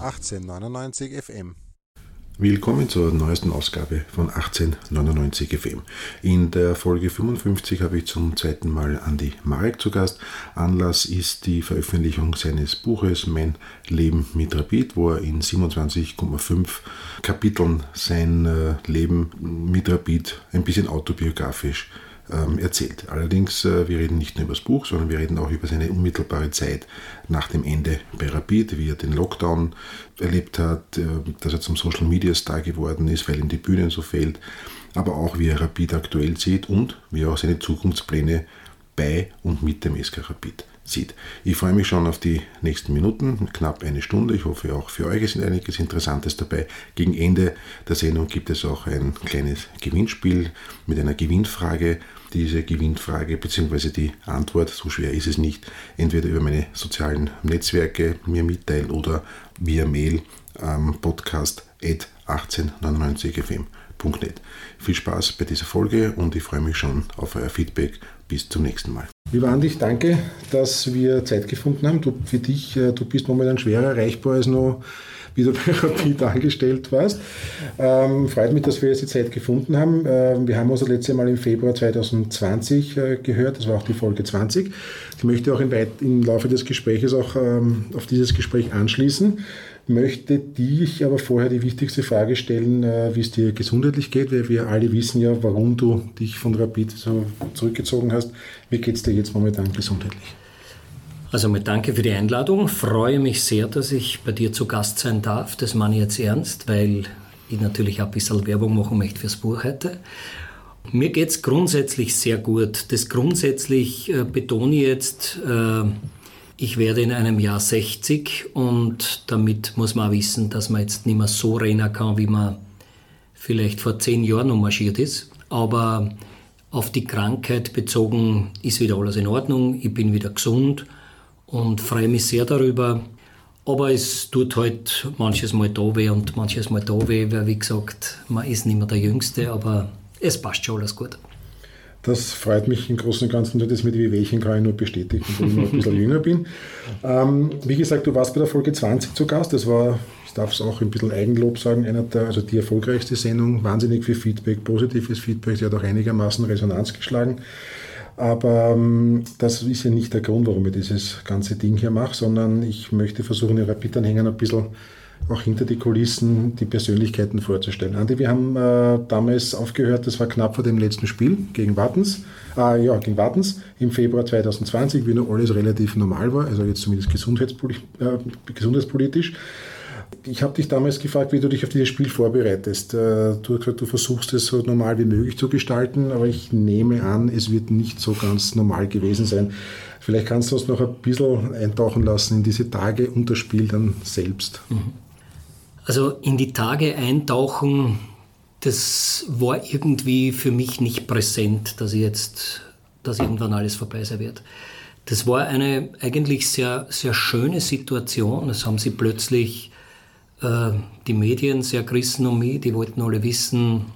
1899 FM. Willkommen zur neuesten Ausgabe von 1899 FM. In der Folge 55 habe ich zum zweiten Mal Andi Marek zu Gast. Anlass ist die Veröffentlichung seines Buches Mein Leben mit Rapid, wo er in 27,5 Kapiteln sein äh, Leben mit Rapid ein bisschen autobiografisch ähm, erzählt. Allerdings, äh, wir reden nicht nur über das Buch, sondern wir reden auch über seine unmittelbare Zeit nach dem Ende bei Rapid, wie er den Lockdown erlebt hat, äh, dass er zum Social Media Star geworden ist, weil ihm die Bühne so fehlt, aber auch wie er Rapid aktuell sieht und wie er auch seine Zukunftspläne bei und mit dem SK Rapid sieht. Ich freue mich schon auf die nächsten Minuten, knapp eine Stunde. Ich hoffe auch für euch ist einiges Interessantes dabei. Gegen Ende der Sendung gibt es auch ein kleines Gewinnspiel mit einer Gewinnfrage. Diese Gewinnfrage bzw. die Antwort, so schwer ist es nicht, entweder über meine sozialen Netzwerke mir mitteilen oder via Mail am Podcast 1899fm.net. Viel Spaß bei dieser Folge und ich freue mich schon auf euer Feedback. Bis zum nächsten Mal. Lieber Andi, danke, dass wir Zeit gefunden haben. Du, für dich, äh, du bist momentan schwerer erreichbar als noch wie du bei Rapid warst. Ähm, freut mich, dass wir jetzt die Zeit gefunden haben. Ähm, wir haben uns das letzte Mal im Februar 2020 äh, gehört, das war auch die Folge 20. Ich möchte auch im, im Laufe des Gesprächs auch ähm, auf dieses Gespräch anschließen möchte dich aber vorher die wichtigste Frage stellen, äh, wie es dir gesundheitlich geht, weil wir alle wissen ja, warum du dich von Rapid so zurückgezogen hast. Wie geht es dir jetzt momentan gesundheitlich? Also mit Danke für die Einladung. Freue mich sehr, dass ich bei dir zu Gast sein darf. Das meine ich jetzt ernst, weil ich natürlich auch ein bisschen Werbung machen möchte fürs Buch heute. Mir geht es grundsätzlich sehr gut. Das grundsätzlich äh, betone ich jetzt, äh, ich werde in einem Jahr 60 und damit muss man auch wissen, dass man jetzt nicht mehr so rennen kann, wie man vielleicht vor zehn Jahren noch marschiert ist. Aber auf die Krankheit bezogen ist wieder alles in Ordnung. Ich bin wieder gesund und freue mich sehr darüber. Aber es tut halt manches Mal da weh und manches Mal da weh, weil wie gesagt, man ist nicht mehr der Jüngste, aber es passt schon alles gut. Das freut mich im Großen und Ganzen. Das mit Wehwehchen kann ich nur bestätigen, obwohl ich noch ein bisschen jünger bin. Ähm, wie gesagt, du warst bei der Folge 20 zu Gast. Das war, ich darf es auch ein bisschen Eigenlob sagen, einer der, also die erfolgreichste Sendung. Wahnsinnig viel Feedback, positives Feedback. Sie hat auch einigermaßen Resonanz geschlagen. Aber ähm, das ist ja nicht der Grund, warum ich dieses ganze Ding hier mache, sondern ich möchte versuchen, den Rapid-Anhängern ein bisschen auch hinter die Kulissen die Persönlichkeiten vorzustellen. Andi, wir haben äh, damals aufgehört, das war knapp vor dem letzten Spiel gegen Wartens, äh, ja, gegen Wartens im Februar 2020, wie noch alles relativ normal war, also jetzt zumindest gesundheitspolitisch. Äh, gesundheitspolitisch ich habe dich damals gefragt, wie du dich auf dieses Spiel vorbereitest. Äh, du hast gesagt, du versuchst es so normal wie möglich zu gestalten, aber ich nehme an, es wird nicht so ganz normal gewesen sein. Vielleicht kannst du uns noch ein bisschen eintauchen lassen in diese Tage und das Spiel dann selbst. Mhm. Also in die Tage eintauchen, das war irgendwie für mich nicht präsent, dass jetzt, dass irgendwann alles vorbei sein wird. Das war eine eigentlich sehr, sehr schöne Situation. Es haben sie plötzlich die Medien sehr gerissen um mich. Die wollten alle wissen,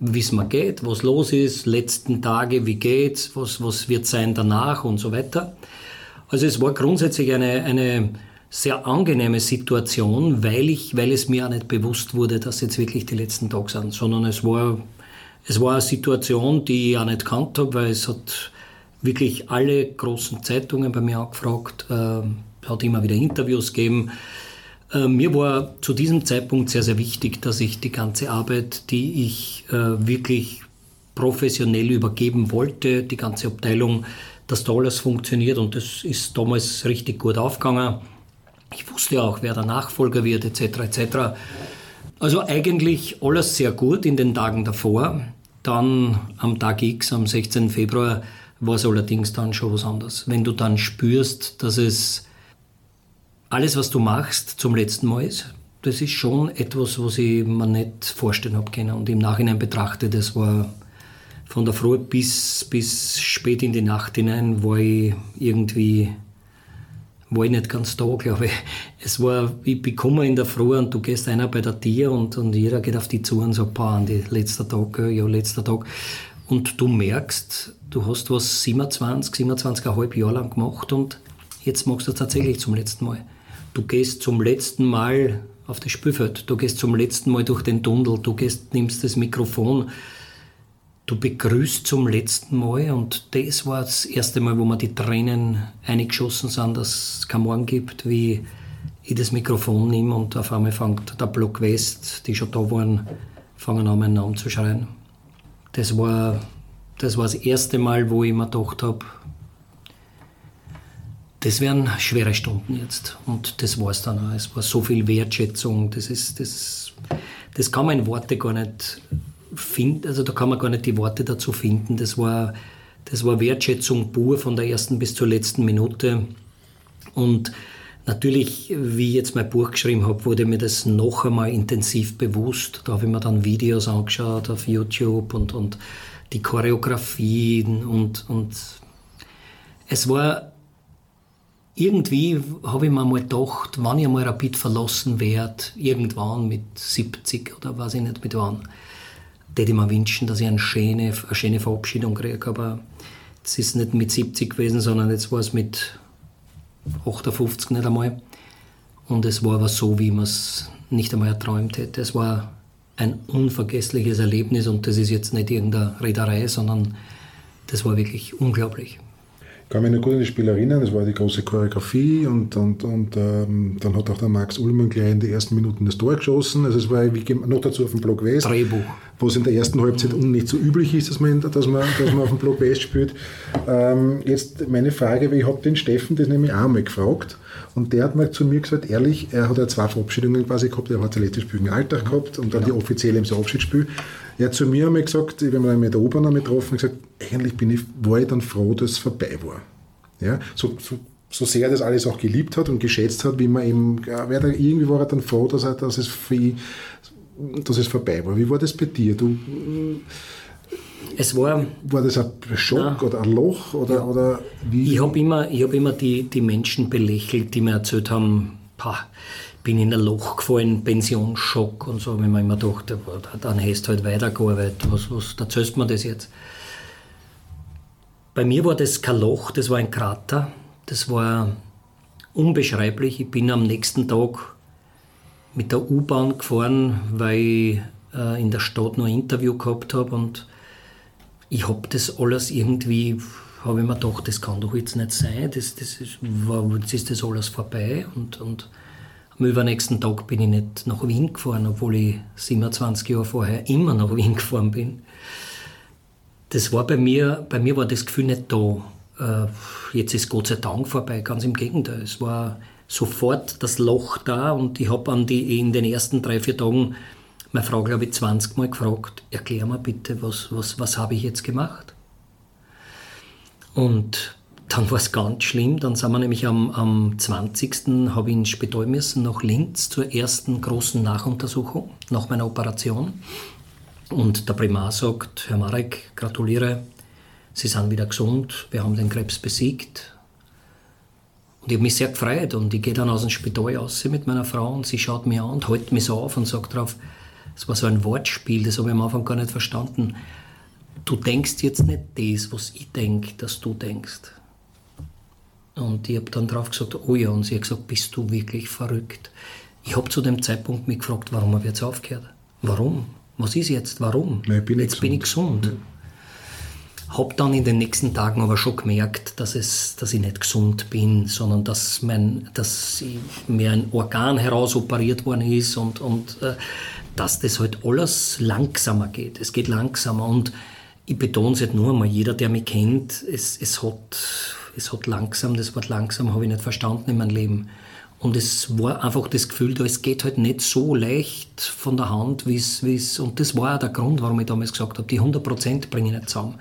wie es mir geht, was los ist, letzten Tage, wie geht's, was, was wird sein danach und so weiter. Also es war grundsätzlich eine, eine sehr angenehme Situation, weil, ich, weil es mir auch nicht bewusst wurde, dass jetzt wirklich die letzten Tage sind, sondern es war, es war eine Situation, die ich auch nicht kannt habe, weil es hat wirklich alle großen Zeitungen bei mir angefragt, äh, hat immer wieder Interviews gegeben, äh, mir war zu diesem Zeitpunkt sehr, sehr wichtig, dass ich die ganze Arbeit, die ich äh, wirklich professionell übergeben wollte, die ganze Abteilung, dass da alles funktioniert und das ist damals richtig gut aufgegangen. Ich wusste auch, wer der Nachfolger wird, etc. etc. Also eigentlich alles sehr gut in den Tagen davor. Dann am Tag X, am 16. Februar, war es allerdings dann schon was anderes. Wenn du dann spürst, dass es alles, was du machst, zum letzten Mal ist, das ist schon etwas, was ich mir nicht vorstellen habe können. Und im Nachhinein betrachte, das war von der Früh bis, bis spät in die Nacht hinein, war ich irgendwie war ich nicht ganz da, glaube ich. Es war, ich bekomme in der Früh und du gehst einer bei der Tier und, und jeder geht auf die zu und sagt, boah, Andi, letzter Tag, ja, letzter Tag. Und du merkst, du hast was 27, 27,5 Jahre lang gemacht und jetzt machst du es tatsächlich zum letzten Mal. Du gehst zum letzten Mal auf das Spielfeld, du gehst zum letzten Mal durch den Tunnel, du gehst, nimmst das Mikrofon, du begrüßt zum letzten Mal und das war das erste Mal, wo mir die Tränen eingeschossen sind, dass es keinen Morgen gibt, wie ich das Mikrofon nehme und auf einmal fängt der Block West, die schon da waren, fangen an, meinen Namen zu schreien. Das war das, war das erste Mal, wo ich mir gedacht habe, das wären schwere Stunden jetzt. Und das war es dann auch. Es war so viel Wertschätzung. Das, ist, das, das kann man in Worte gar nicht finden. Also da kann man gar nicht die Worte dazu finden. Das war, das war Wertschätzung pur von der ersten bis zur letzten Minute. Und natürlich, wie ich jetzt mein Buch geschrieben habe, wurde mir das noch einmal intensiv bewusst. Da habe ich mir dann Videos angeschaut auf YouTube und, und die Choreografien und, und es war irgendwie habe ich mir mal gedacht, wann ich einmal Rapid verlassen werde, irgendwann mit 70 oder weiß ich nicht mit wann, würde ich mir wünschen, dass ich eine schöne, eine schöne Verabschiedung kriege. Aber es ist nicht mit 70 gewesen, sondern jetzt war es mit 58 nicht einmal. Und es war aber so, wie man es nicht einmal erträumt hätte. Es war ein unvergessliches Erlebnis und das ist jetzt nicht irgendeine Reederei, sondern das war wirklich unglaublich kann mich noch gut an die Spiel erinnern, das war die große Choreografie und, und, und ähm, dann hat auch der Max Ullmann gleich in den ersten Minuten das Tor geschossen. Also es war wie, noch dazu auf dem Block West. Drehbuch. Wo es in der ersten Halbzeit mhm. nicht so üblich ist, dass man, dass man, dass man auf dem Block West spielt. Ähm, jetzt meine Frage, ich habe den Steffen das nämlich auch einmal gefragt und der hat mal zu mir gesagt, ehrlich, er hat ja zwei Verabschiedungen quasi gehabt, er hat das letzte Spiel im Alltag gehabt und dann genau. die offizielle im Abschiedsspiel. Er hat zu mir einmal gesagt, ich habe mich mit der U-Bahn getroffen, gesagt, eigentlich bin ich, war ich dann froh, dass es vorbei war. Ja, so, so, so sehr er das alles auch geliebt hat und geschätzt hat, wie man eben, irgendwie war er dann froh, dass, er, dass, es für ihn, dass es vorbei war. Wie war das bei dir? Du, es war, war das ein Schock na, oder ein Loch? Oder, ja. oder wie? Ich habe immer, ich hab immer die, die Menschen belächelt, die mir erzählt haben, pah, bin in ein Loch gefallen, Pensionsschock und so, wenn man immer dachte, dann hast du halt weitergearbeitet, was, was erzählst mir das jetzt? Bei mir war das kein Loch, das war ein Krater. Das war unbeschreiblich. Ich bin am nächsten Tag mit der U-Bahn gefahren, weil ich äh, in der Stadt noch ein Interview gehabt habe und ich habe das alles irgendwie, habe ich mir gedacht, das kann doch jetzt nicht sein, das, das ist, jetzt ist das alles vorbei und, und am übernächsten Tag bin ich nicht nach Wien gefahren, obwohl ich 27 Jahre vorher immer nach Wien gefahren bin das war bei mir, bei mir war das Gefühl nicht da. Äh, jetzt ist Gott sei Dank vorbei, ganz im Gegenteil. Es war sofort das Loch da und ich habe in den ersten drei, vier Tagen meine Frau, glaube ich, 20 Mal gefragt, erklär mir bitte, was, was, was habe ich jetzt gemacht? Und dann war es ganz schlimm. Dann sind wir nämlich am, am 20. habe ich ins Spital müssen, nach Linz zur ersten großen Nachuntersuchung nach meiner Operation. Und der Primar sagt, Herr Marek, gratuliere, Sie sind wieder gesund, wir haben den Krebs besiegt. Und ich habe mich sehr gefreut und ich gehe dann aus dem Spital raus mit meiner Frau und sie schaut mich an und hält mich so auf und sagt drauf, es war so ein Wortspiel, das habe ich am Anfang gar nicht verstanden. Du denkst jetzt nicht das, was ich denke, dass du denkst. Und ich habe dann drauf gesagt, oh ja, und sie hat gesagt, bist du wirklich verrückt? Ich habe zu dem Zeitpunkt mich gefragt, warum habe ich jetzt aufgehört? Warum? was ist jetzt, warum? Nein, bin jetzt gesund. bin ich gesund. Ja. Habe dann in den nächsten Tagen aber schon gemerkt, dass, es, dass ich nicht gesund bin, sondern dass, mein, dass mir ein Organ herausoperiert worden ist und, und äh, dass das halt alles langsamer geht. Es geht langsamer und ich betone es halt nur einmal, jeder, der mich kennt, es, es, hat, es hat langsam, das Wort langsam habe ich nicht verstanden in meinem Leben. Und es war einfach das Gefühl, da, es geht halt nicht so leicht von der Hand, wie es, und das war auch der Grund, warum ich damals gesagt habe, die 100 Prozent bringe ich nicht zusammen.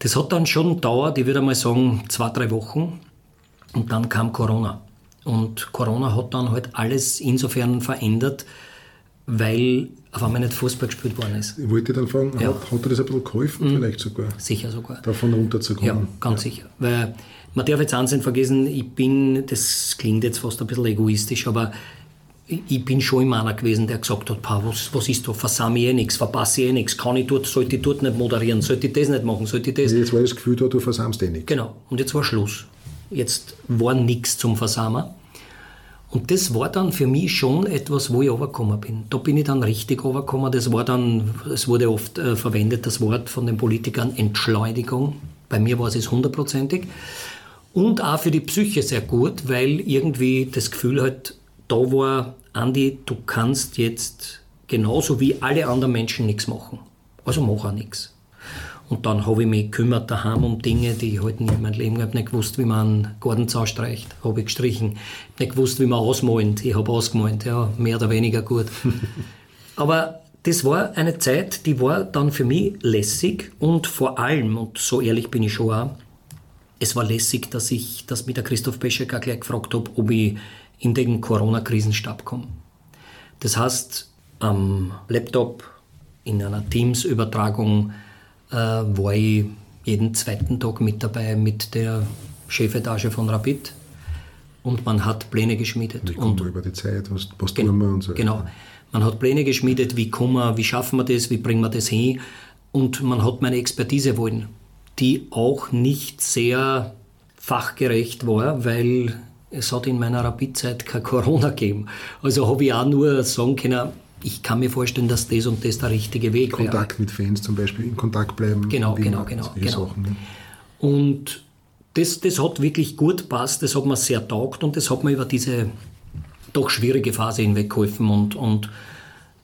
Das hat dann schon gedauert, ich würde mal sagen, zwei, drei Wochen. Und dann kam Corona. Und Corona hat dann halt alles insofern verändert, weil auf einmal nicht Fußball gespielt worden ist. Ich wollte dann fragen, ja. hat, hat dir das ein bisschen geholfen, mhm. vielleicht sogar? Sicher sogar. Davon runterzukommen. Ja, ganz ja. sicher. Weil man darf jetzt eins nicht vergessen, ich bin, das klingt jetzt fast ein bisschen egoistisch, aber ich bin schon immer einer gewesen, der gesagt hat, was, was ist da, versammle ich eh nichts, verpasse ich eh nichts, kann ich dort, sollte ich dort nicht moderieren, sollte ich das nicht machen, sollte ich das... Jetzt war das Gefühl da, du versammst eh nichts. Genau, und jetzt war Schluss. Jetzt war nichts zum Versammeln. Und das war dann für mich schon etwas, wo ich runtergekommen bin. Da bin ich dann richtig runtergekommen. Das war dann, es wurde oft äh, verwendet, das Wort von den Politikern Entschleunigung. Bei mir war es hundertprozentig. Und auch für die Psyche sehr gut, weil irgendwie das Gefühl halt da war, Andi, du kannst jetzt genauso wie alle anderen Menschen nichts machen. Also mach auch nichts. Und dann habe ich mich gekümmert daheim um Dinge, die ich halt nie in meinem Leben habe. nicht gewusst, wie man einen Gartenzaun streicht, habe ich gestrichen. Nicht gewusst, wie man ausmalt, ich habe ausgemalt, ja, mehr oder weniger gut. Aber das war eine Zeit, die war dann für mich lässig und vor allem, und so ehrlich bin ich schon auch, es war lässig, dass ich das mit der Christoph Peschek auch gleich gefragt habe, ob ich in den Corona-Krisenstab komme. Das heißt, am Laptop in einer Teams-Übertragung war ich jeden zweiten Tag mit dabei mit der Chefetage von Rapid und man hat Pläne geschmiedet. Wie kommen wir über die Zeit, was, was tun wir und so. Genau. Man hat Pläne geschmiedet, wie kommen wir, wie schaffen wir das, wie bringen wir das hin und man hat meine Expertise wollen, die auch nicht sehr fachgerecht war, weil es hat in meiner Rapid-Zeit kein Corona gegeben. Also habe ich auch nur sagen können, ich kann mir vorstellen, dass das und das der richtige Weg Kontakt wäre. Kontakt mit Fans zum Beispiel, in Kontakt bleiben. Genau, genau, genau. genau. Sachen, ne? Und das, das hat wirklich gut passt, das hat mir sehr taugt und das hat mir über diese doch schwierige Phase hinweg geholfen. Und, und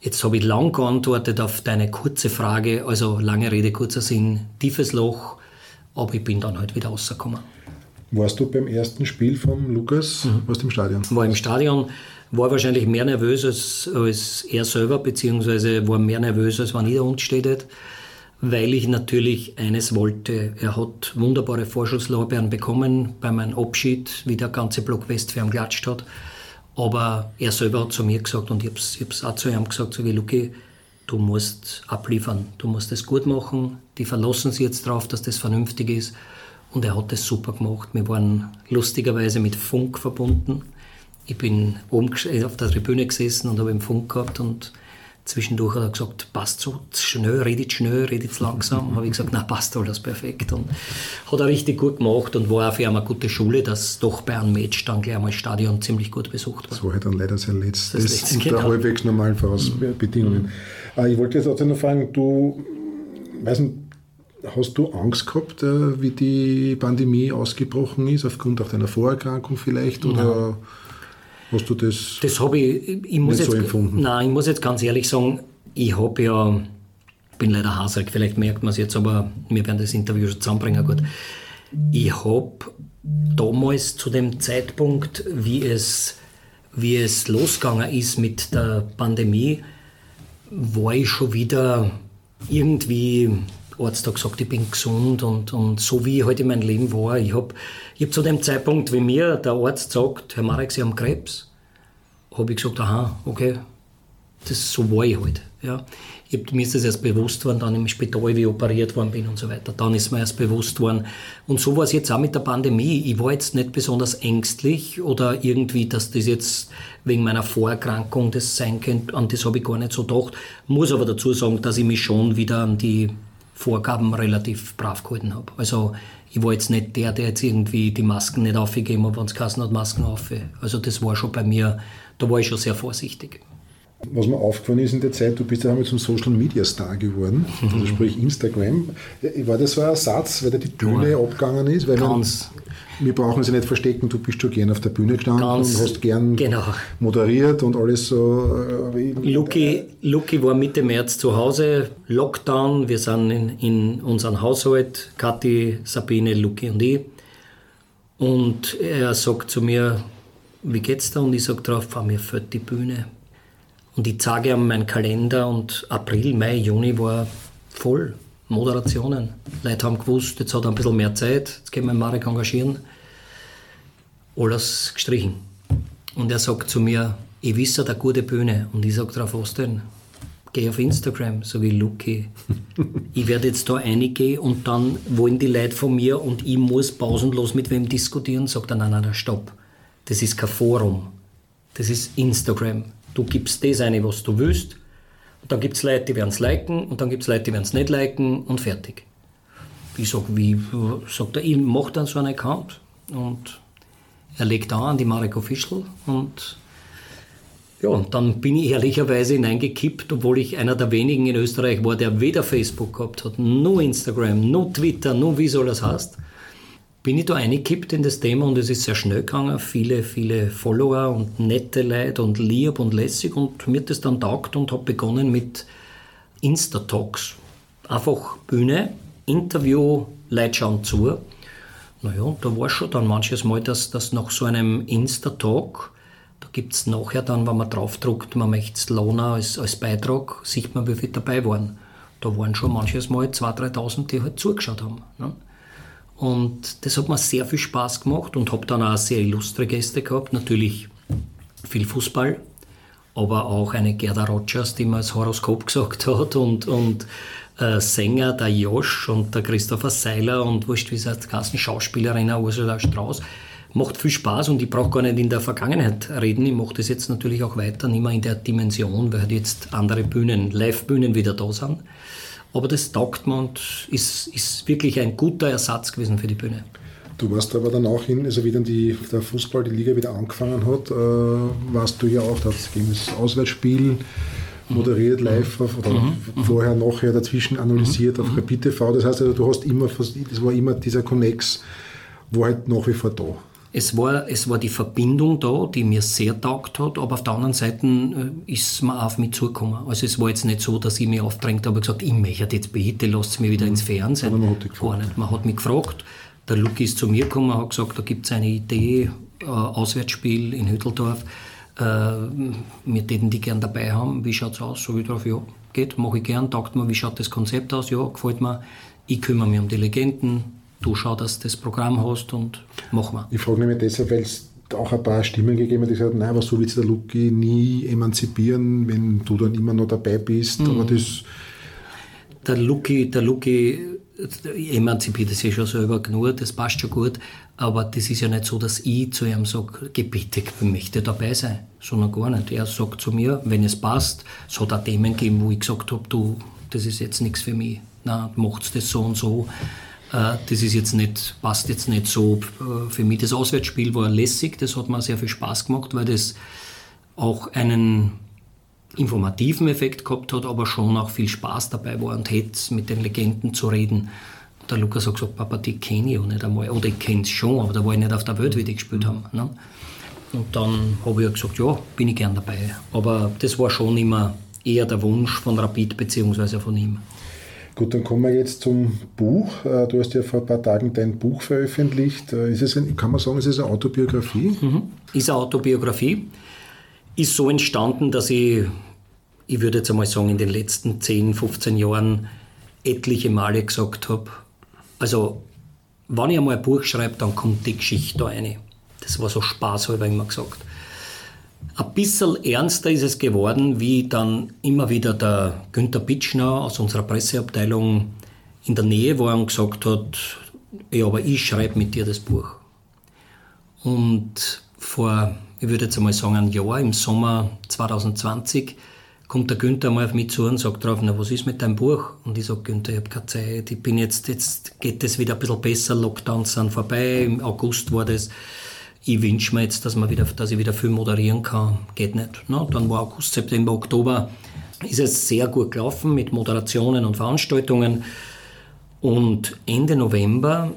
jetzt habe ich lang geantwortet auf deine kurze Frage, also lange Rede, kurzer Sinn, tiefes Loch, aber ich bin dann halt wieder rausgekommen. Warst du beim ersten Spiel von Lukas? Mhm. Warst du im Stadion? War im Stadion war wahrscheinlich mehr nervös als, als er selber, beziehungsweise war mehr nervös, als wenn ich da unten steht, weil ich natürlich eines wollte. Er hat wunderbare Vorschusslorbeeren bekommen bei meinem Abschied, wie der ganze Block West für ihn geklatscht hat. Aber er selber hat zu mir gesagt, und ich habe es auch zu ihm gesagt, sage ich, Luki, du musst abliefern, du musst es gut machen, die verlassen sich jetzt darauf, dass das vernünftig ist. Und er hat das super gemacht. Wir waren lustigerweise mit Funk verbunden ich bin oben auf der Tribüne gesessen und habe im Funk gehabt und zwischendurch hat er gesagt, passt so schnell, redet schnell, redet langsam. habe ich gesagt, na passt alles perfekt. Und hat er richtig gut gemacht und war auch für eine gute Schule, dass doch bei einem Match dann gleich einmal Stadion ziemlich gut besucht war. Das war halt dann leider sehr letztes, das letzte, unter genau. halbwegs normalen Vorausbedingungen. Mhm. Ich wollte jetzt auch noch fragen, du, weiß nicht, Hast du Angst gehabt, äh, wie die Pandemie ausgebrochen ist, aufgrund auch deiner Vorerkrankung vielleicht? Oder? Hast du das, das habe ich, ich muss nicht jetzt, so empfunden? Nein, ich muss jetzt ganz ehrlich sagen, ich habe ja, bin leider hasrig, vielleicht merkt man es jetzt, aber wir werden das Interview schon zusammenbringen, gut. Ich habe damals zu dem Zeitpunkt, wie es, wie es losgegangen ist mit der Pandemie, war ich schon wieder irgendwie Arzt hat gesagt, ich bin gesund und, und so wie ich halt in meinem Leben war. Ich habe ich hab zu dem Zeitpunkt, wie mir der Arzt sagt, Herr Marek, Sie haben Krebs, habe ich gesagt, aha, okay, das, so war ich halt. Ja. Ich, mir ist das erst bewusst worden, dann im Spital, wie ich operiert worden bin und so weiter. Dann ist mir erst bewusst worden. Und so war es jetzt auch mit der Pandemie. Ich war jetzt nicht besonders ängstlich oder irgendwie, dass das jetzt wegen meiner Vorerkrankung das sein könnte. An das habe ich gar nicht so gedacht. Muss aber dazu sagen, dass ich mich schon wieder an die Vorgaben relativ brav gehalten habe. Also ich war jetzt nicht der, der jetzt irgendwie die Masken nicht aufgegeben hat, wenn es hat, Masken auf. Also das war schon bei mir, da war ich schon sehr vorsichtig. Was mir aufgefallen ist in der Zeit, du bist ja einmal zum Social Media Star geworden, also mhm. sprich Instagram. War das so ein Ersatz, weil da die Bühne ja. abgegangen ist? Weil Ganz, wir brauchen sie nicht verstecken, du bist schon gern auf der Bühne gestanden Ganz und hast gern genau. moderiert und alles so. Äh, Luki, Luki war Mitte März zu Hause, Lockdown, wir sind in, in unserem Haushalt, Kathi, Sabine, Luki und ich. Und er sagt zu mir, wie geht's da? Und ich sage drauf, mir fällt die Bühne. Und ich zeige ihm meinen Kalender und April, Mai, Juni war voll. Moderationen. Leute haben gewusst, jetzt hat er ein bisschen mehr Zeit, jetzt können wir Marek engagieren. Alles gestrichen. Und er sagt zu mir, ich wisse eine gute Bühne. Und ich sage darauf, was denn? Geh auf Instagram, so wie Luki. ich werde jetzt da reingehen und dann wollen die Leute von mir und ich muss pausenlos mit wem diskutieren. Sagt er, nein, nein, stopp. Das ist kein Forum. Das ist Instagram. Du gibst das ein, was du willst und dann gibt es Leute, die werden es liken und dann gibt es Leute, die werden es nicht liken und fertig. Ich sage, wie, sagt er, ich mache dann so einen Account. Und er legt an die Marek Official und ja, und dann bin ich ehrlicherweise hineingekippt, obwohl ich einer der wenigen in Österreich war, der weder Facebook gehabt hat, nur Instagram, nur Twitter, nur wie soll das heißt. Bin ich da eingekippt in das Thema und es ist sehr schnell gegangen. Viele, viele Follower und nette Leute und lieb und lässig und mir das dann taugt und habe begonnen mit Insta-Talks. Einfach Bühne, Interview, Leute schauen zu. Naja, da war schon dann manches Mal, dass das nach so einem Insta-Talk da gibt es nachher dann, wenn man draufdruckt, man möchte es lohnen als, als Beitrag, sieht man, wie viele dabei waren. Da waren schon manches Mal 2.000, 3.000, die halt zugeschaut haben. Ne? Und das hat mir sehr viel Spaß gemacht und habe dann auch sehr illustre Gäste gehabt. Natürlich viel Fußball, aber auch eine Gerda Rogers, die mir das Horoskop gesagt hat und, und äh, Sänger, der Josch und der Christopher Seiler und wurscht, wie es heißt, Schauspielerin Ursula Strauß macht viel Spaß und ich brauche gar nicht in der Vergangenheit reden. Ich mache das jetzt natürlich auch weiter, nicht mehr in der Dimension, weil halt jetzt andere Bühnen, Live-Bühnen wieder da sind. Aber das taugt mir und ist, ist wirklich ein guter Ersatz gewesen für die Bühne. Du warst aber dann auch hin, also wie dann die, der Fußball, die Liga wieder angefangen hat, äh, warst du ja auch, da ging das Auswärtsspiel moderiert live auf, oder mhm. vorher, nachher dazwischen analysiert mhm. auf Rapid TV. Das heißt also, du hast immer, das war immer dieser Connex, war halt nach wie vor da. Es war, es war die Verbindung da, die mir sehr taugt hat, aber auf der anderen Seite äh, ist man auf mich zugekommen. Also es war jetzt nicht so, dass ich mich aufdrängt habe und gesagt, ich möchte jetzt bitte, lasst mich wieder ins Fernsehen. man hat Gar nicht. Man hat mich gefragt. Der Luki ist zu mir gekommen und hat gesagt, da gibt es eine Idee, äh, Auswärtsspiel in Hütteldorf. Äh, wir täten die gern dabei haben. Wie schaut es aus? So wie drauf, ja, geht, mache ich gern. Taugt mir, wie schaut das Konzept aus? Ja, gefällt mir. Ich kümmere mich um die Legenden du schau, dass du das Programm hast und mach mal. Ich frage nämlich deshalb, weil es auch ein paar Stimmen gegeben hat, die gesagt haben, nein, aber so wird sich der Luki nie emanzipieren, wenn du dann immer noch dabei bist. Mhm. Aber das der Luki, der Luki emanzipiert sich schon selber genug, das passt schon gut, aber das ist ja nicht so, dass ich zu ihm sage, bitte, ich möchte dabei sein, sondern gar nicht. Er sagt zu mir, wenn es passt, es hat auch Themen gegeben, wo ich gesagt habe, du, das ist jetzt nichts für mich, na, macht das so und so. Äh, das ist jetzt nicht, passt jetzt nicht so äh, für mich. Das Auswärtsspiel war lässig, das hat mir sehr viel Spaß gemacht, weil das auch einen informativen Effekt gehabt hat, aber schon auch viel Spaß dabei war und hätte mit den Legenden zu reden. Und der Lukas hat gesagt, Papa, die kenne ich auch nicht einmal. Oder ich kenne es schon, aber da war ich nicht auf der Welt, wie die gespielt haben. Ne? Und dann habe ich gesagt, ja, bin ich gern dabei. Aber das war schon immer eher der Wunsch von Rapid bzw. von ihm. Gut, dann kommen wir jetzt zum Buch. Äh, du hast ja vor ein paar Tagen dein Buch veröffentlicht. Äh, ist es ein, kann man sagen, ist es eine Autobiografie? Mhm. Ist eine Autobiografie. Ist so entstanden, dass ich, ich würde jetzt einmal sagen, in den letzten 10, 15 Jahren etliche Male gesagt habe, also wenn ich einmal ein Buch schreibe, dann kommt die Geschichte da rein. Das war so spaßhalber immer gesagt. Ein bisschen ernster ist es geworden, wie dann immer wieder der Günther Pitschner aus unserer Presseabteilung in der Nähe war und gesagt hat, ja, aber ich schreibe mit dir das Buch. Und vor, ich würde jetzt einmal sagen, ein Jahr, im Sommer 2020, kommt der Günther mal auf mich zu und sagt drauf, na, was ist mit deinem Buch? Und ich sage, Günther, ich habe keine Zeit, ich bin jetzt, jetzt geht es wieder ein bisschen besser, Lockdowns sind vorbei, im August war das ich wünsche mir jetzt, dass, man wieder, dass ich wieder viel moderieren kann. Geht nicht. Ne? Dann war August, September, Oktober ist es sehr gut gelaufen mit Moderationen und Veranstaltungen. Und Ende November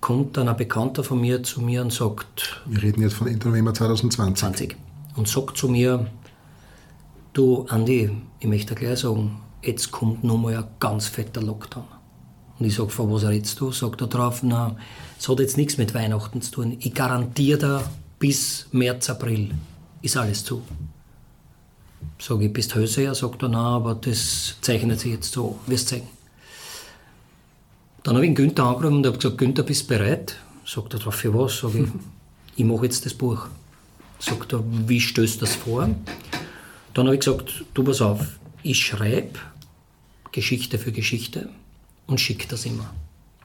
kommt dann ein Bekannter von mir zu mir und sagt... Wir reden jetzt von Ende November 2020. 20, und sagt zu mir, du Andi, ich möchte gleich sagen, jetzt kommt nochmal ein ganz fetter Lockdown. Und ich sage, von was redest du? Sagt er drauf, na, es hat jetzt nichts mit Weihnachten zu tun. Ich garantiere dir, bis März, April ist alles zu. Sage ich, bist Hölzer? Sagt er, na, aber das zeichnet sich jetzt so, wirst zeigen. Dann habe ich ihn Günther angerufen und habe gesagt, Günther, bist du bereit? Sagt er, für was? Sag ich, ich mache jetzt das Buch. Sagt er, wie stößt das vor? Dann habe ich gesagt, du pass auf, ich schreibe Geschichte für Geschichte und schicke das immer.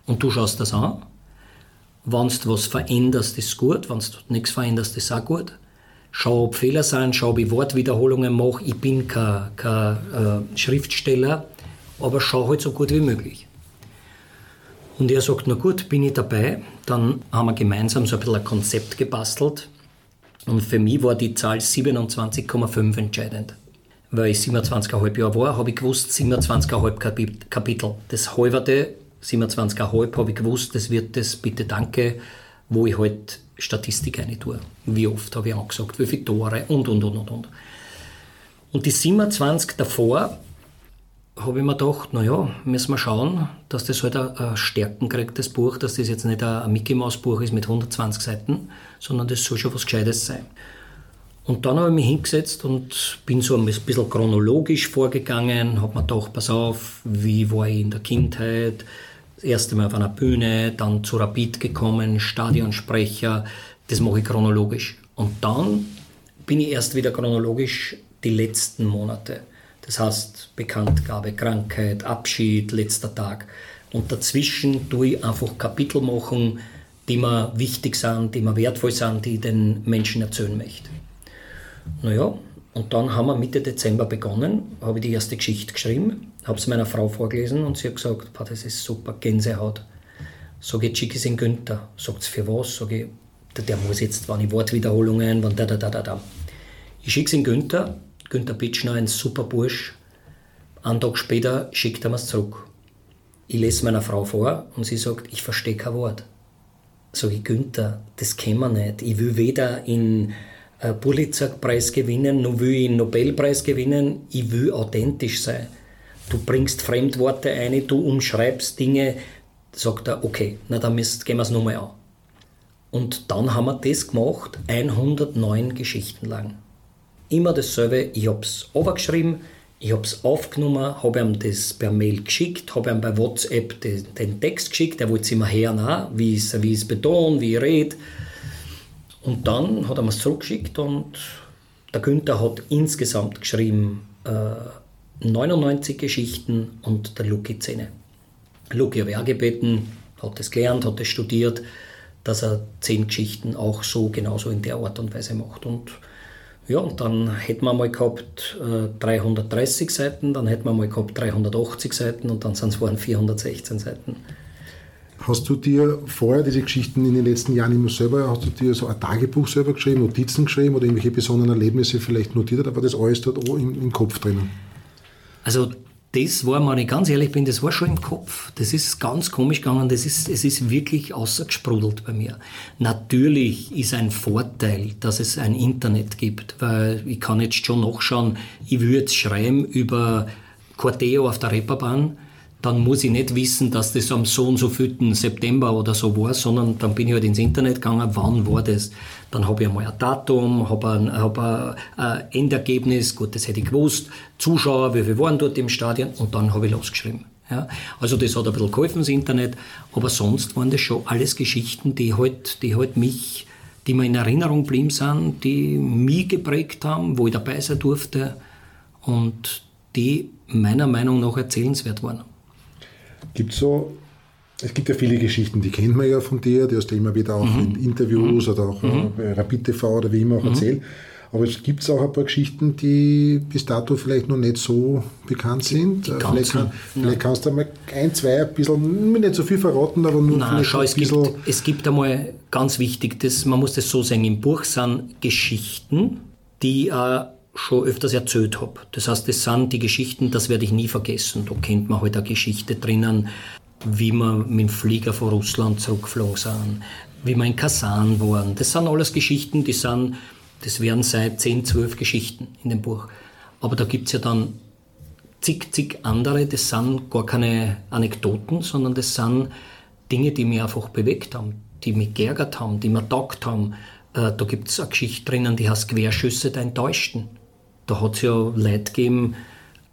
Und du schaust das an. Wenn du was veränderst, ist gut. Wenn du nichts veränderst, ist auch gut. Schau, ob Fehler sind, schau, ob ich Wortwiederholungen mache. Ich bin kein, kein äh, Schriftsteller, aber schau halt so gut wie möglich. Und er sagt, na gut, bin ich dabei. Dann haben wir gemeinsam so ein bisschen ein Konzept gebastelt. Und für mich war die Zahl 27,5 entscheidend. Weil ich 27,5 Jahre war, habe ich gewusst, 27,5 Kapitel. Das halberte, 27,5 habe ich gewusst, das wird das Bitte Danke, wo ich halt Statistik rein tue. Wie oft habe ich angesagt, wie viele Tore und, und, und, und, und. Und die 27 davor habe ich mir gedacht, naja, müssen wir schauen, dass das halt eine Stärken kriegt, das Buch, dass das jetzt nicht ein Mickey Maus Buch ist mit 120 Seiten, sondern das soll schon was Gescheites sein. Und dann habe ich mich hingesetzt und bin so ein bisschen chronologisch vorgegangen, habe mir gedacht, pass auf, wie war ich in der Kindheit, das erste Mal auf einer Bühne, dann zu Rapid gekommen, Stadionsprecher, das mache ich chronologisch. Und dann bin ich erst wieder chronologisch die letzten Monate. Das heißt Bekanntgabe, Krankheit, Abschied, letzter Tag. Und dazwischen tue ich einfach Kapitel machen, die mir wichtig sind, die mir wertvoll sind, die ich den Menschen erzählen möchte. Naja, und dann haben wir Mitte Dezember begonnen, habe ich die erste Geschichte geschrieben, habe es meiner Frau vorgelesen und sie hat gesagt, das ist super, Gänsehaut. Sag ich, schick es in Günther. Sagt sie, für was? Sag ich, der muss jetzt, wenn ich Wortwiederholungen, wenn da, da, da, da, da. Ich schicke es in Günther Günter Pitschner, ein super Bursch. Einen Tag später schickt er mir es zurück. Ich lese meiner Frau vor und sie sagt, ich verstehe kein Wort. Sag ich, Günther, das kennen wir nicht. Ich will weder den äh, Pulitzer-Preis gewinnen, noch will ich den Nobelpreis gewinnen. Ich will authentisch sein. Du bringst Fremdworte ein, du umschreibst Dinge. Sagt er, okay, na dann müsst, gehen wir es nochmal an. Und dann haben wir das gemacht, 109 Geschichten lang immer dasselbe. Ich habe es overgeschrieben, ich habe es aufgenommen, habe ihm das per Mail geschickt, habe ihm bei WhatsApp den, den Text geschickt, er wollte es immer hören, wie ich es betone, wie ich rede. Und dann hat er mir es zurückgeschickt und der Günther hat insgesamt geschrieben äh, 99 Geschichten und der Luki 10. Luki habe ich auch gebeten, hat das gelernt, hat das studiert, dass er 10 Geschichten auch so genauso in der Art und Weise macht. Und ja, und dann hätten wir mal gehabt äh, 330 Seiten, dann hätten wir mal gehabt 380 Seiten und dann sind es waren 416 Seiten. Hast du dir vorher diese Geschichten in den letzten Jahren immer selber, hast du dir so ein Tagebuch selber geschrieben, Notizen geschrieben oder irgendwelche besonderen Erlebnisse vielleicht notiert, aber das alles dort im, im Kopf drinnen? Also das war, wenn ich ganz ehrlich bin, das war schon im Kopf. Das ist ganz komisch gegangen. Das ist, es ist wirklich außergesprudelt bei mir. Natürlich ist ein Vorteil, dass es ein Internet gibt, weil ich kann jetzt schon nachschauen, ich würde jetzt schreiben über Corteo auf der Reeperbahn, dann muss ich nicht wissen, dass das am so und so 4. September oder so war, sondern dann bin ich halt ins Internet gegangen, wann war das? Dann habe ich einmal ein Datum, habe ein, hab ein, ein Endergebnis, gut, das hätte ich gewusst, Zuschauer, wie viele waren dort im Stadion und dann habe ich losgeschrieben. Ja, also das hat ein bisschen geholfen, das Internet, aber sonst waren das schon alles Geschichten, die halt, die halt mich, die mir in Erinnerung geblieben sind, die mich geprägt haben, wo ich dabei sein durfte und die meiner Meinung nach erzählenswert waren. Gibt so, es gibt ja viele Geschichten, die kennt man ja von dir, die hast du immer wieder auch mhm. in Interviews mhm. oder auch mhm. bei Rapid TV oder wie immer auch mhm. erzählt. Aber es gibt auch ein paar Geschichten, die bis dato vielleicht noch nicht so bekannt sind. Vielleicht, kann, vielleicht, kannst du mal ein, zwei, ein bisschen, nicht so viel verraten, aber nur Nein, vielleicht schau, ein es bisschen. Gibt, es gibt einmal ganz wichtig, das, man muss das so sagen, im Buch sind Geschichten, die äh, schon öfters erzählt habe. Das heißt, das sind die Geschichten, das werde ich nie vergessen. Da kennt man halt eine Geschichte drinnen, wie wir mit dem Flieger von Russland zurückgeflogen sind, wie wir in Kasan waren. Das sind alles Geschichten, die sind, das wären seit 10, 12 Geschichten in dem Buch. Aber da gibt es ja dann zig, zig andere, das sind gar keine Anekdoten, sondern das sind Dinge, die mich einfach bewegt haben, die mich geärgert haben, die mir taugt haben. Äh, da gibt es eine Geschichte drinnen, die heißt Querschüsse der Enttäuschten da hat es ja Leute gegeben,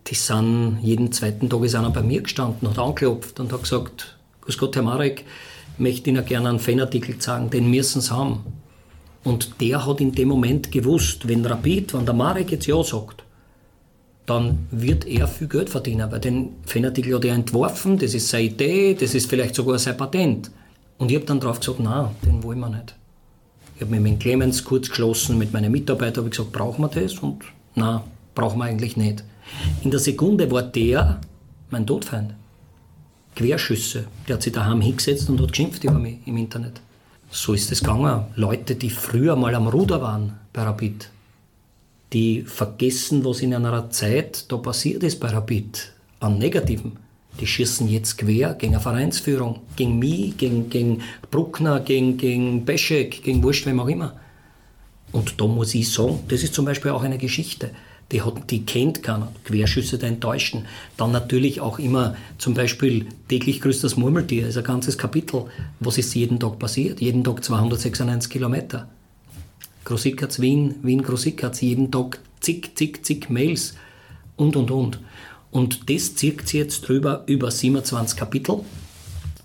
die sind jeden zweiten Tag ist einer bei mir gestanden, hat angeklopft und hat gesagt, Grüß Gott, Herr Marek, ich möchte Ihnen gerne einen Fanartikel zeigen, den müssen Sie haben. Und der hat in dem Moment gewusst, wenn Rapid, wenn der Marek jetzt Ja sagt, dann wird er viel Geld verdienen, weil den Fanartikel hat er entworfen, das ist seine Idee, das ist vielleicht sogar sein Patent. Und ich habe dann drauf gesagt, nein, den wollen wir nicht. Ich habe mich mit Clemens kurz geschlossen, mit meinen Mitarbeitern, habe gesagt, brauchen wir das? Und na, brauchen wir eigentlich nicht. In der Sekunde war der mein Todfeind. Querschüsse. Der hat sich daheim hingesetzt und hat geschimpft über mich im Internet. So ist es gegangen. Leute, die früher mal am Ruder waren bei Rapid, die vergessen, was in einer Zeit da passiert ist bei Rapid, an Negativen. Die schießen jetzt quer gegen eine Vereinsführung, gegen mich, gegen, gegen Bruckner, gegen, gegen Beschek, gegen Wurst, wem auch immer. Und da muss ich sagen, das ist zum Beispiel auch eine Geschichte. Die, hat, die kennt keiner. Querschüsse der Enttäuschten. Dann natürlich auch immer zum Beispiel täglich grüßt das Murmeltier, ist ein ganzes Kapitel. Was ist jeden Tag passiert? Jeden Tag 296 Kilometer. Großikatz Wien, Wien Großikatz, jeden Tag zig, zig, zig Mails und, und, und. Und das zirkt sich jetzt drüber über 27 Kapitel.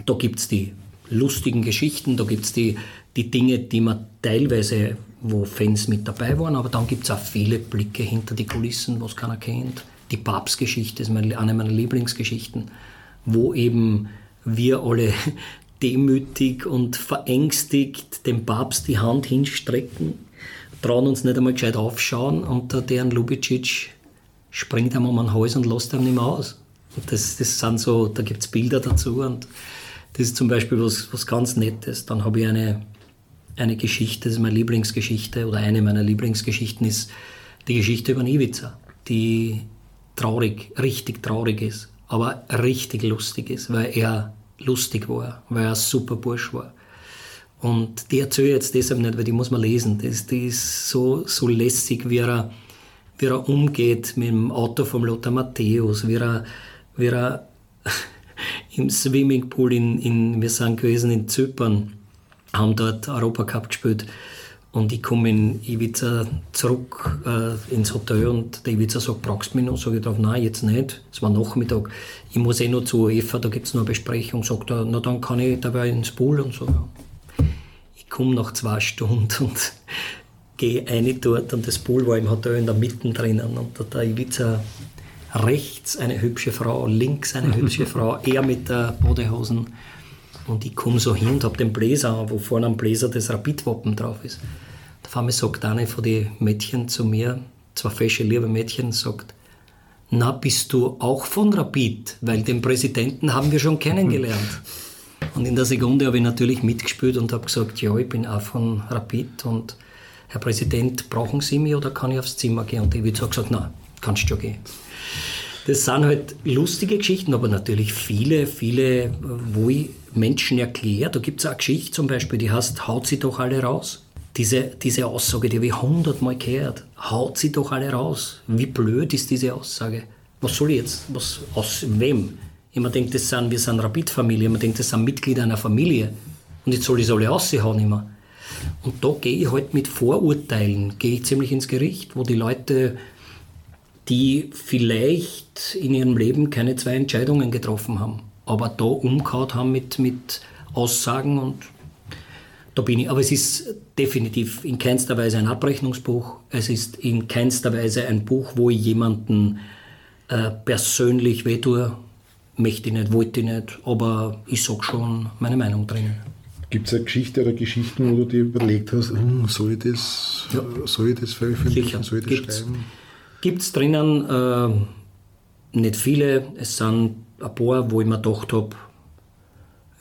Da gibt es die lustigen Geschichten, da gibt es die, die Dinge, die man teilweise, wo Fans mit dabei waren, aber dann gibt es auch viele Blicke hinter die Kulissen, was keiner kennt. Die Papstgeschichte ist meine, eine meiner Lieblingsgeschichten, wo eben wir alle demütig und verängstigt dem Papst die Hand hinstrecken, trauen uns nicht einmal gescheit aufschauen und der deren Lubicic springt einem um den Hals und lässt einem nicht mehr aus. Und das, das sind so, da gibt es Bilder dazu und das ist zum Beispiel was, was ganz Nettes. Dann habe ich eine, eine Geschichte, das ist meine Lieblingsgeschichte oder eine meiner Lieblingsgeschichten ist die Geschichte über Ibiza, die traurig, richtig traurig ist, aber richtig lustig ist, weil er lustig war, weil er ein super Bursch war. Und die erzähle ich jetzt deshalb nicht, weil die muss man lesen. Das, die ist so, so lässig, wie er wie er umgeht mit dem Auto vom Lothar Matthäus, wie er, wie er im Swimmingpool in, in, wir sind gewesen in Zypern, haben dort Europacup gespielt und ich komme in Ibiza zurück äh, ins Hotel und der Ibiza sagt, brauchst du mich noch? Sag ich drauf, nein, jetzt nicht. Es war Nachmittag. Ich muss eh noch zu UEFA, da gibt es noch eine Besprechung. Sagt er, na dann kann ich dabei ins Pool und so. Ich komme nach zwei Stunden und gehe eine dort und das Pool war im Hotel in der Mitte drinnen und da Ibiza rechts eine hübsche Frau, links eine hübsche Frau, er mit der Bodehosen und ich komme so hin und habe den Bläser an, wo vorne am Bläser das Rapidwappen drauf ist. Da vor mir sagt eine von den Mädchen zu mir, zwei fesche, liebe Mädchen, sagt, na, bist du auch von Rapid? Weil den Präsidenten haben wir schon kennengelernt. Und in der Sekunde habe ich natürlich mitgespielt und habe gesagt, ja, ich bin auch von Rapid und Herr Präsident, brauchen Sie mich oder kann ich aufs Zimmer gehen? Und David hat gesagt, nein, kannst du schon gehen. Das sind halt lustige Geschichten, aber natürlich viele, viele, wo ich Menschen erkläre. Da gibt es eine Geschichte zum Beispiel, die heißt, haut sie doch alle raus. Diese, diese Aussage, die habe ich hundertmal gehört. Haut sie doch alle raus. Wie blöd ist diese Aussage? Was soll ich jetzt? Was, aus wem? Immer denkt, das sind, wir sind Rapid-Familie. Man denkt, das sind Mitglieder einer Familie. Und jetzt soll ich sie alle raushauen immer. Und da gehe ich halt mit Vorurteilen, gehe ich ziemlich ins Gericht, wo die Leute, die vielleicht in ihrem Leben keine zwei Entscheidungen getroffen haben, aber da umgehauen haben mit, mit Aussagen und da bin ich. Aber es ist definitiv in keinster Weise ein Abrechnungsbuch. Es ist in keinster Weise ein Buch, wo ich jemanden äh, persönlich wehtue. Möchte ich nicht, wollte ich nicht, aber ich sage schon meine Meinung drinnen. Gibt es eine Geschichte oder Geschichten, wo du dir überlegt hast, hm, soll, ich das, ja. soll ich das veröffentlichen, soll ich das gibt's, schreiben? Gibt es drinnen äh, nicht viele, es sind ein paar, wo ich mir gedacht habe,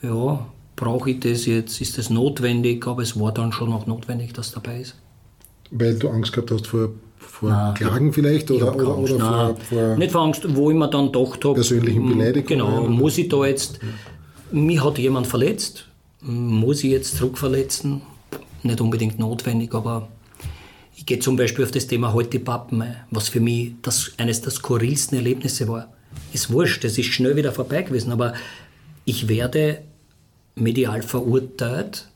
ja, brauche ich das jetzt, ist das notwendig, aber es war dann schon auch notwendig, dass dabei ist. Weil du Angst gehabt hast vor, vor Nein, Klagen vielleicht oder, oder, oder vor, vor, Nicht vor Angst, wo ich mir dann gedacht habe, persönlichen Beleidigungen. Genau, muss ich da jetzt, ja. mich hat jemand verletzt, muss ich jetzt zurückverletzen? Nicht unbedingt notwendig, aber ich gehe zum Beispiel auf das Thema heute Pappen ein, was für mich das, eines der skurrilsten Erlebnisse war. Ist wurscht, es ist schnell wieder vorbei gewesen, aber ich werde medial verurteilt,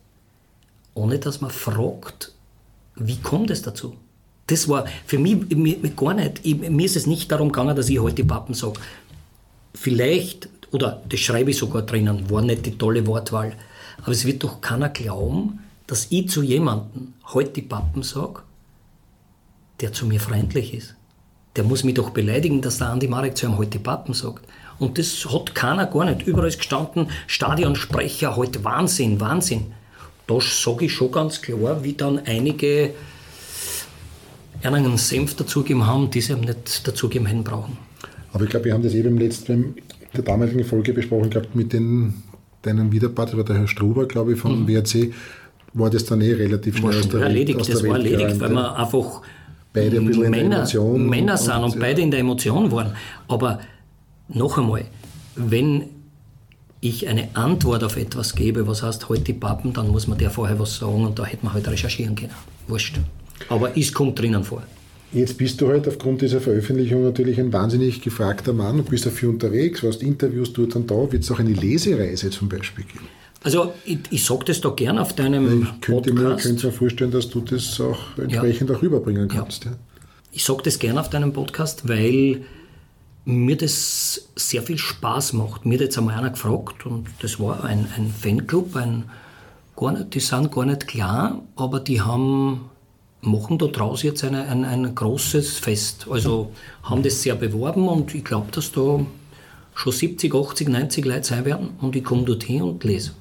ohne dass man fragt, wie kommt es dazu? Das war für mich, mir, gar nicht. Ich, mir ist es nicht darum gegangen, dass ich heute Pappen sage. Vielleicht, oder das schreibe ich sogar drinnen, war nicht die tolle Wortwahl, aber es wird doch keiner glauben, dass ich zu jemandem heute Pappen sage, der zu mir freundlich ist. Der muss mich doch beleidigen, dass der Andi Marek zu ihm heute Pappen sagt. Und das hat keiner gar nicht. Überall ist gestanden, Stadionsprecher, heute Wahnsinn, Wahnsinn. Da sage ich schon ganz klar, wie dann einige einen Senf dazugeben haben, die sie eben nicht dazugeben hätten brauchen. Aber ich glaube, wir haben das eben im letzten, der damaligen Folge besprochen gehabt mit den, deinem Widerpart, war der Herr Struber, glaube ich, vom mhm. WRC, war das dann eh relativ schnell aus der, erledigt, aus der das Welt war erledigt, weil man einfach beide ein bisschen Männer, in der Emotion Männer sind und, und ja. beide in der Emotion waren. Aber noch einmal, wenn ich eine Antwort auf etwas gebe, was heißt halt die Pappen, dann muss man der vorher was sagen und da hätte man halt recherchieren können. Wurscht. Aber es kommt drinnen vor. Jetzt bist du halt aufgrund dieser Veröffentlichung natürlich ein wahnsinnig gefragter Mann und bist dafür unterwegs, warst Interviews dort und da. Wird es auch eine Lesereise zum Beispiel geben? Also ich, ich sage das da gern auf deinem ich könnte Podcast. Mir, könnte mir vorstellen, dass du das auch entsprechend ja. auch rüberbringen kannst. Ja. Ja. Ich sage das gern auf deinem Podcast, weil mir das sehr viel Spaß macht. Mir hat jetzt einmal einer gefragt und das war ein, ein Fanclub, ein, gar nicht, die sind gar nicht klar, aber die haben machen da draus jetzt eine, ein, ein großes Fest. Also haben das sehr beworben und ich glaube, dass da schon 70, 80, 90 Leute sein werden und ich komme dorthin und lese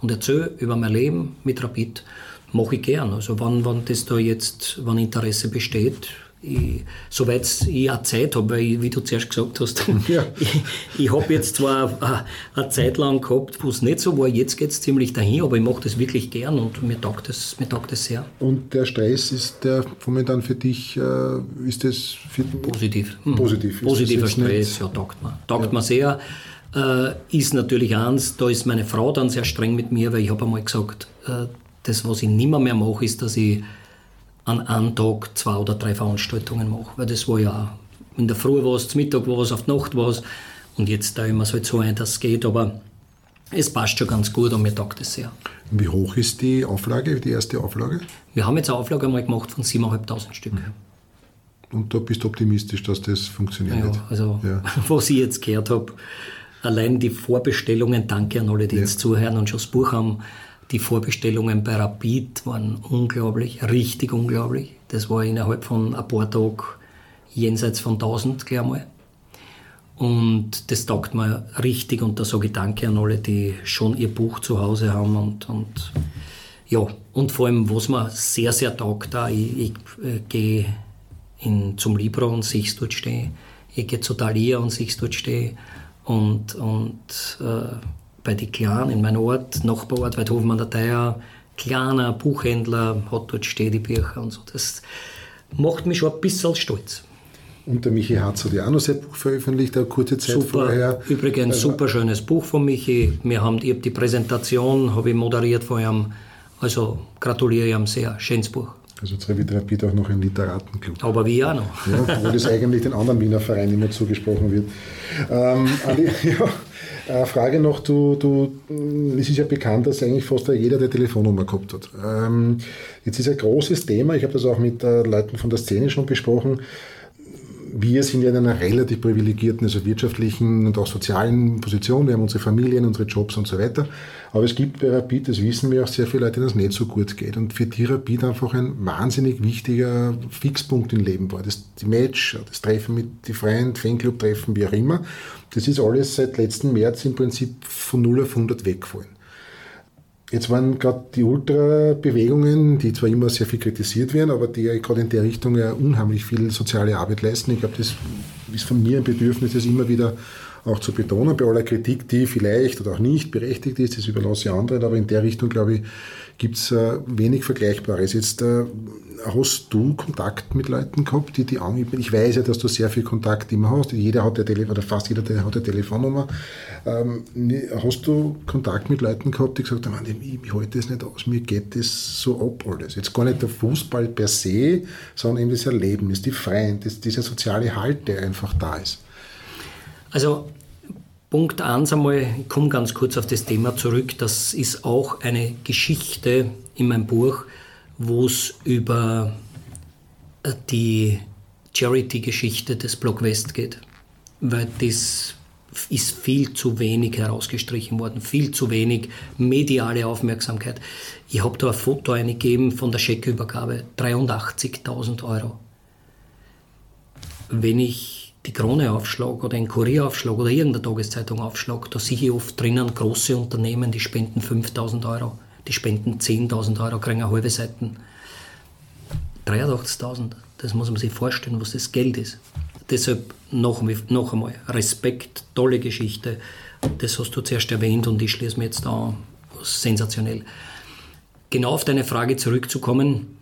und erzähle über mein Leben mit Rapid. Mache ich gern. Also wenn, wenn das da jetzt, wenn Interesse besteht, ich, soweit ich auch Zeit habe, weil, wie du zuerst gesagt hast, ja. ich, ich habe jetzt zwar eine, Zeit lang gehabt, wo es nicht so war, jetzt geht es ziemlich dahin, aber ich mache das wirklich gern und mir taugt das, mir taugt das sehr. Und der Stress ist der momentan für dich, äh, ist das für positiv? Hm. Positiv. Positiver Stress, ja, taugt mir. Taugt ja. mir sehr. Äh, ist natürlich eins, da ist meine Frau dann sehr streng mit mir, weil ich habe einmal gesagt, äh, das, was ich nimmer mehr mache, ist, dass ich an einem Tag zwei oder drei Veranstaltungen mache. Weil das war ja in der Früh was, zum Mittag was, auf die Nacht was. Und jetzt da immer es halt so ein, dass es geht. Aber es passt schon ganz gut und mir taugt es sehr. Wie hoch ist die Auflage, die erste Auflage? Wir haben jetzt eine Auflage einmal gemacht von 7.500 Stück. Mhm. Und da bist du optimistisch, dass das funktioniert? Ja, also ja. was ich jetzt gehört habe, allein die Vorbestellungen, danke an alle, die ja. jetzt zuhören und schon das Buch haben, die Vorbestellungen bei Rapid waren unglaublich, richtig unglaublich. Das war innerhalb von ein paar Tagen jenseits von 1000 gleich mal. Und das taugt mir richtig und da sage ich Danke an alle, die schon ihr Buch zu Hause haben und, und ja, und vor allem, was mir sehr, sehr taugt, da, ich, ich äh, gehe zum Libro und sehe es dort stehen. Ich gehe zu Thalia und sehe es dort stehen. Und, und äh, bei den Kleinen in meinem Ort, Nachbarort, Weidhofen an der Theier, kleiner Buchhändler, hat dort stehen die Bücher und so. Das macht mich schon ein bisschen stolz. Und der Michi Harz hat ja auch noch sein Buch veröffentlicht, eine kurze Zeit super, vorher. Übrigens, also, super schönes Buch von Michi. Wir haben, ich habe die Präsentation habe ich moderiert vor ihm. Also gratuliere ihm sehr. Schönes Buch. Also jetzt Revit Rapid auch noch ein Literatenclub. Aber wie auch noch. Ja, obwohl das eigentlich den anderen Wiener Vereinen immer zugesprochen wird. Ähm, Andi, ja, äh, Frage noch, du, du, es ist ja bekannt, dass eigentlich fast jeder der Telefonnummer gehabt hat. Ähm, jetzt ist ein großes Thema, ich habe das auch mit äh, Leuten von der Szene schon besprochen, wir sind ja in einer relativ privilegierten, also wirtschaftlichen und auch sozialen Position. Wir haben unsere Familien, unsere Jobs und so weiter. Aber es gibt bei Rapid, das wissen wir auch, sehr viele Leute, denen es nicht so gut geht. Und für die Rapid einfach ein wahnsinnig wichtiger Fixpunkt im Leben war. Das die Match, das Treffen mit den Freunden, Fanclub-Treffen, wie auch immer. Das ist alles seit letzten März im Prinzip von 0 auf 100 weggefallen. Jetzt waren gerade die Ultra-Bewegungen, die zwar immer sehr viel kritisiert werden, aber die ja gerade in der Richtung ja unheimlich viel soziale Arbeit leisten. Ich glaube, das ist von mir ein Bedürfnis, das immer wieder auch zu betonen, bei aller Kritik, die vielleicht oder auch nicht berechtigt ist, das überlasse ich anderen, aber in der Richtung, glaube ich, gibt es äh, wenig Vergleichbares. Jetzt äh, hast du Kontakt mit Leuten gehabt, die die Ich weiß ja, dass du sehr viel Kontakt immer hast. Jeder hat ja Telefon, oder fast jeder hat eine Telefonnummer. Ähm, hast du Kontakt mit Leuten gehabt, die gesagt haben, ich, ich halte das nicht aus, mir geht das so ab alles. Jetzt gar nicht der Fußball per se, sondern eben das Erlebnis, die Freien, dieser soziale Halt, der einfach da ist. Also Punkt 1 einmal, ich komme ganz kurz auf das Thema zurück, das ist auch eine Geschichte in meinem Buch, wo es über äh, die Charity-Geschichte des Block West geht. Weil das ist viel zu wenig herausgestrichen worden, viel zu wenig mediale Aufmerksamkeit. Ich habe da ein Foto eingegeben von der Scheckübergabe, 83.000 Euro. Wenn ich die Krone aufschlag oder ein Kurieraufschlag oder irgendeine Tageszeitung aufschlag, da sehe ich oft drinnen große Unternehmen, die spenden 5000 Euro, die spenden 10.000 Euro, kriegen eine halbe Seiten. 83.000, das muss man sich vorstellen, was das Geld ist. deshalb noch, noch einmal Respekt, tolle Geschichte. Das hast du zuerst erwähnt und ich schließe mir jetzt da sensationell. Genau auf deine Frage zurückzukommen,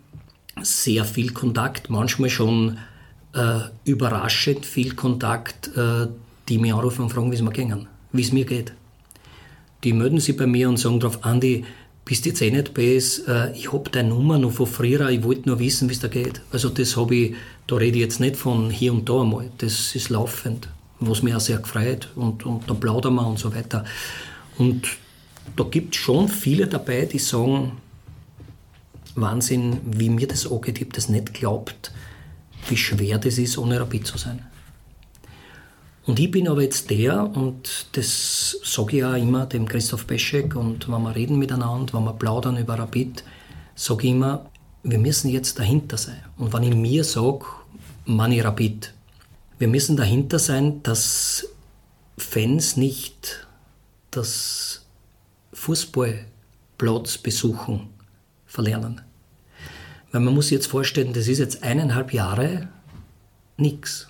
sehr viel Kontakt, manchmal schon überraschend viel Kontakt, äh, die mich anrufen und fragen, wie es mir gehen, wie es mir geht. Die melden sich bei mir und sagen drauf, Andi, bist jetzt eh nicht besser, äh, ich habe deine Nummer noch von früher, ich wollte nur wissen, wie es da geht. Also das habe ich, da rede ich jetzt nicht von hier und da einmal, das ist laufend, was mich auch sehr gefreut und, und da plaudern wir und so weiter. Und da gibt es schon viele dabei, die sagen, Wahnsinn, wie mir das angeht, ich habe das nicht geglaubt, wie schwer das ist, ohne Rapid zu sein. Und ich bin aber jetzt der, und das sage ich auch immer dem Christoph Peschek, und wenn wir reden miteinander, wenn wir plaudern über Rapid, sage ich immer, wir müssen jetzt dahinter sein. Und wenn ich mir sage, Money Rapid, wir müssen dahinter sein, dass Fans nicht das Fußballplatz besuchen verlernen. Weil man muss sich jetzt vorstellen, das ist jetzt eineinhalb Jahre nichts.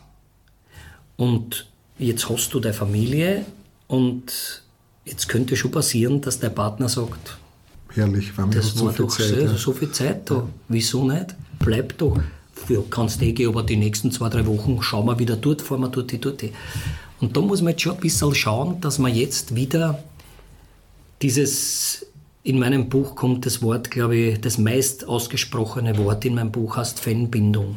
Und jetzt hast du deine Familie und jetzt könnte schon passieren, dass der Partner sagt, Herrlich, wenn das so war viel doch Zeit, so, ja. so viel Zeit da. Ja. Wieso nicht? Bleib doch. Ja, kannst eh gehen, aber die nächsten zwei, drei Wochen schauen wir wieder dort, fahren wir dort, dort. Und da muss man jetzt schon ein bisschen schauen, dass man jetzt wieder dieses in meinem Buch kommt das Wort, glaube ich, das meist ausgesprochene Wort in meinem Buch heißt Fanbindung.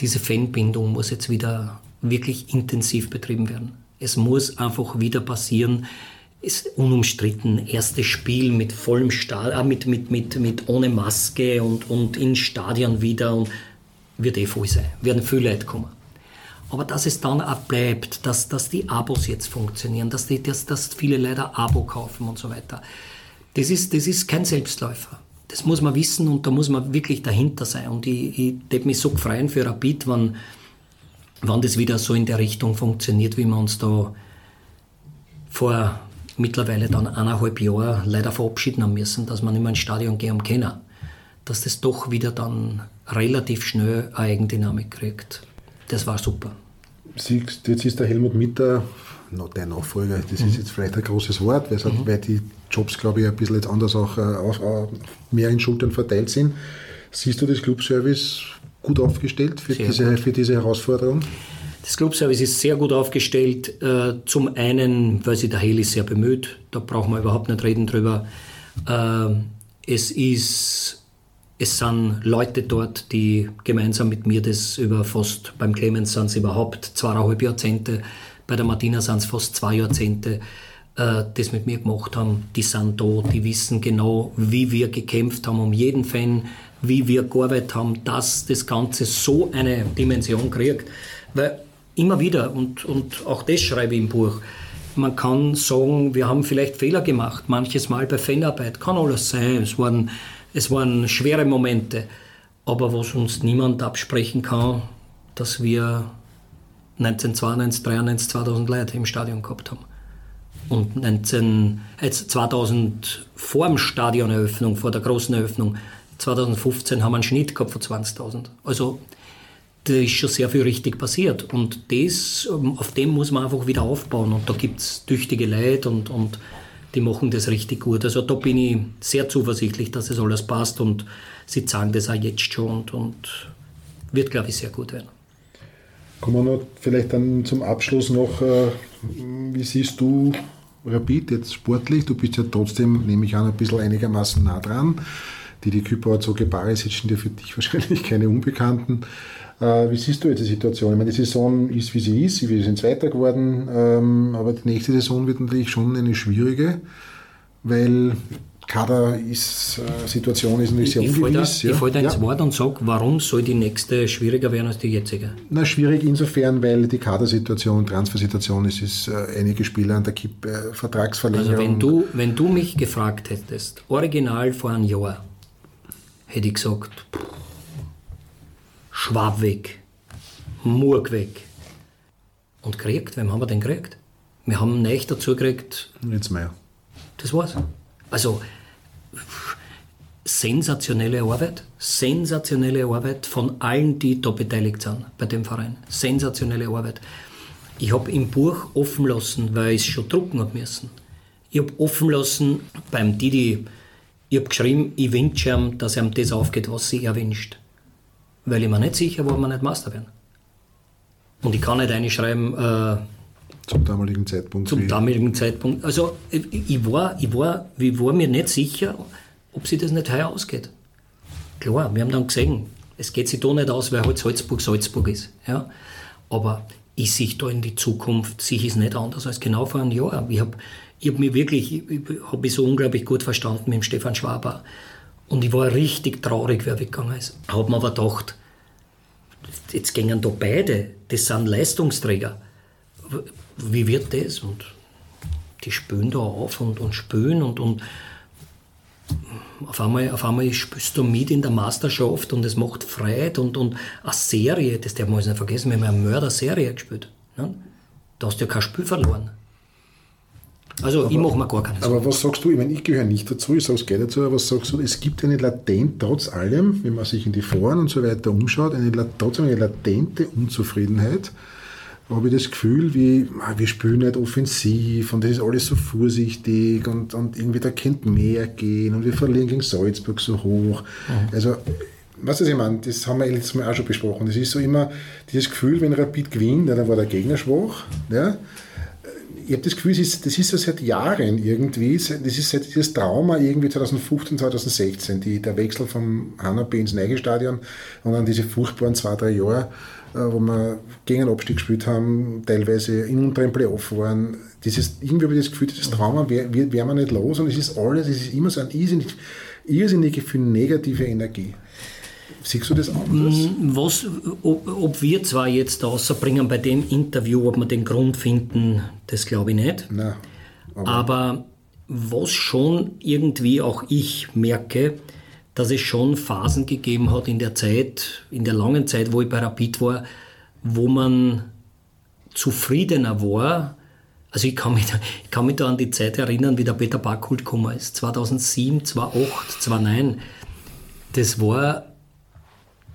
Diese Fanbindung muss jetzt wieder wirklich intensiv betrieben werden. Es muss einfach wieder passieren. Ist unumstritten. Erstes Spiel mit vollem Stadion, äh, mit, mit, mit, mit ohne Maske und, und in Stadion wieder und wird eh voll sein. Werden viele Leute kommen. Aber dass es dann auch bleibt, dass, dass die Abos jetzt funktionieren, dass, die, dass, dass viele Leute Abo kaufen und so weiter das ist, das ist kein Selbstläufer. Das muss man wissen und da muss man wirklich dahinter sein. Und ich, ich würde mich so freuen für Rapid, wenn, wenn das wieder so in der Richtung funktioniert, wie wir uns da vor mittlerweile dann eineinhalb Jahren leider verabschieden haben müssen, dass man nicht mehr ins Stadion gehen können. Dass das doch wieder dann relativ schnell eine Eigendynamik kriegt. Das war super. Siehst, jetzt ist der Helmut Mitter der Nachfolger. Das mhm. ist jetzt vielleicht ein großes Wort, weil, mhm. weil die Jobs, glaube ich, ein bisschen jetzt anders auch, äh, auch, auch mehr in Schultern verteilt sind. Siehst du das Clubservice gut aufgestellt für, diese, gut. für diese Herausforderung? Das Clubservice ist sehr gut aufgestellt. Äh, zum einen, weil sich der Heli sehr bemüht, da brauchen wir überhaupt nicht reden drüber. Äh, es ist es sind Leute dort, die gemeinsam mit mir das über fast, beim Clemens sind es überhaupt zweieinhalb Jahrzehnte, bei der Martina sind es fast zwei Jahrzehnte, äh, das mit mir gemacht haben. Die sind da, die wissen genau, wie wir gekämpft haben um jeden Fan, wie wir gearbeitet haben, dass das Ganze so eine Dimension kriegt. Weil immer wieder, und, und auch das schreibe ich im Buch, man kann sagen, wir haben vielleicht Fehler gemacht, manches Mal bei Fanarbeit, kann alles sein, es waren, es waren schwere Momente, aber was uns niemand absprechen kann, dass wir 1992, 93, 2000 Leute im Stadion gehabt haben. Und 19, jetzt 2000 vor dem Stadioneröffnung, vor der großen Eröffnung, 2015 haben wir einen Schnitt gehabt von 20.000. Also da ist schon sehr viel richtig passiert. Und das, auf dem muss man einfach wieder aufbauen. Und da gibt es tüchtige Leute und, und die machen das richtig gut. Also da bin ich sehr zuversichtlich, dass das alles passt und sie sagen das auch jetzt schon und, und wird, glaube ich, sehr gut werden. Kommen wir noch vielleicht dann zum Abschluss noch, äh, wie siehst du Rapid jetzt sportlich? Du bist ja trotzdem, nehme ich an, ein bisschen einigermaßen nah dran. Die die Küpper so Barisic sind ja für dich wahrscheinlich keine Unbekannten. Äh, wie siehst du jetzt die Situation? Ich meine, die Saison ist, wie sie ist, wir sind Zweiter geworden, ähm, aber die nächste Saison wird natürlich schon eine schwierige, weil Kader ist, natürlich sehr ich ungewiss. Ich falle da ins ja. Wort und sage, warum soll die nächste schwieriger werden als die jetzige? Na, schwierig insofern, weil die Kadersituation, Transfersituation ist, ist äh, einige Spieler an der Kippe, äh, Vertragsverlängerung. Also wenn du, wenn du mich gefragt hättest, original vor einem Jahr, hätte ich gesagt, Schwab weg, Murg weg. Und gekriegt, wem haben wir denn gekriegt? Wir haben nicht dazu gekriegt. Jetzt mehr. Das war's. Also sensationelle Arbeit, sensationelle Arbeit von allen, die da beteiligt sind bei dem Verein. Sensationelle Arbeit. Ich habe im Buch offen lassen, weil ich es schon drucken habe müssen. Ich habe offen lassen beim Didi, ich habe geschrieben, ich wünsche ihm, dass ihm das aufgeht, was sich er wünscht. Weil ich mir nicht sicher war, ob wir nicht Master werden. Und ich kann nicht reinschreiben, äh, zum damaligen Zeitpunkt. Zum damaligen Zeitpunkt. Also ich, war, ich, war, ich war mir nicht sicher, ob sich das nicht heuer ausgeht. Klar, wir haben dann gesehen, es geht sich da nicht aus, weil halt Salzburg Salzburg ist. Ja? Aber ich sehe da in die Zukunft, sehe ich es nicht anders als genau vor einem Jahr. Ich habe ich hab mich wirklich, ich, ich habe mich so unglaublich gut verstanden mit dem Stefan Schwaber. Und ich war richtig traurig, wer weggegangen ist. Habe mir aber gedacht, jetzt gingen da beide, das sind Leistungsträger. Wie wird das? Und die spülen da auf und, und spülen und, und auf einmal, auf einmal spielst du mit in der Meisterschaft und es macht Freude und, und eine Serie, das darf man nicht vergessen, wir haben eine Mörder-Serie gespielt. Ne? Da hast du ja kein Spiel verloren. Also aber, ich mache mir gar keine Sorgen. Aber was sagst du, ich meine, ich gehöre nicht dazu, ich sage es gleich dazu, aber was sagst du, es gibt eine latent, trotz allem, wenn man sich in die Foren und so weiter umschaut, eine, trotzdem eine latente Unzufriedenheit habe ich das Gefühl, wie, ah, wir spielen nicht offensiv und das ist alles so vorsichtig und, und irgendwie da könnte mehr gehen und wir verlieren gegen Salzburg so hoch. Mhm. Also, was ich meine, das haben wir letztes Mal auch schon besprochen. Das ist so immer dieses Gefühl, wenn Rapid gewinnt, ja, dann war der Gegner schwach. Ja. Ich habe das Gefühl, das ist, das ist so seit Jahren irgendwie, das ist seit dieses Trauma irgendwie 2015, 2016, die, der Wechsel vom HNB ins Neige Stadion und dann diese furchtbaren zwei, drei Jahre wo wir gegen einen Abstieg gespielt haben, teilweise in unteren Playoff waren. Dieses, irgendwie habe ich das Gefühl, dieses Trauma wäre wär, wär man nicht los und es ist alles, es ist immer so ein irrsinnig, irrsinnige für negative Energie. Siehst du das anders? Mm, was, ob, ob wir zwar jetzt außerbringen bei dem Interview, ob wir den Grund finden, das glaube ich nicht. Nein, aber, aber was schon irgendwie auch ich merke, dass es schon Phasen gegeben hat in der Zeit, in der langen Zeit, wo ich bei Rapid war, wo man zufriedener war. Also ich kann mich, ich kann mich da an die Zeit erinnern, wie der Peter Backhult gekommen ist. 2007, 2008, 2009. Das war,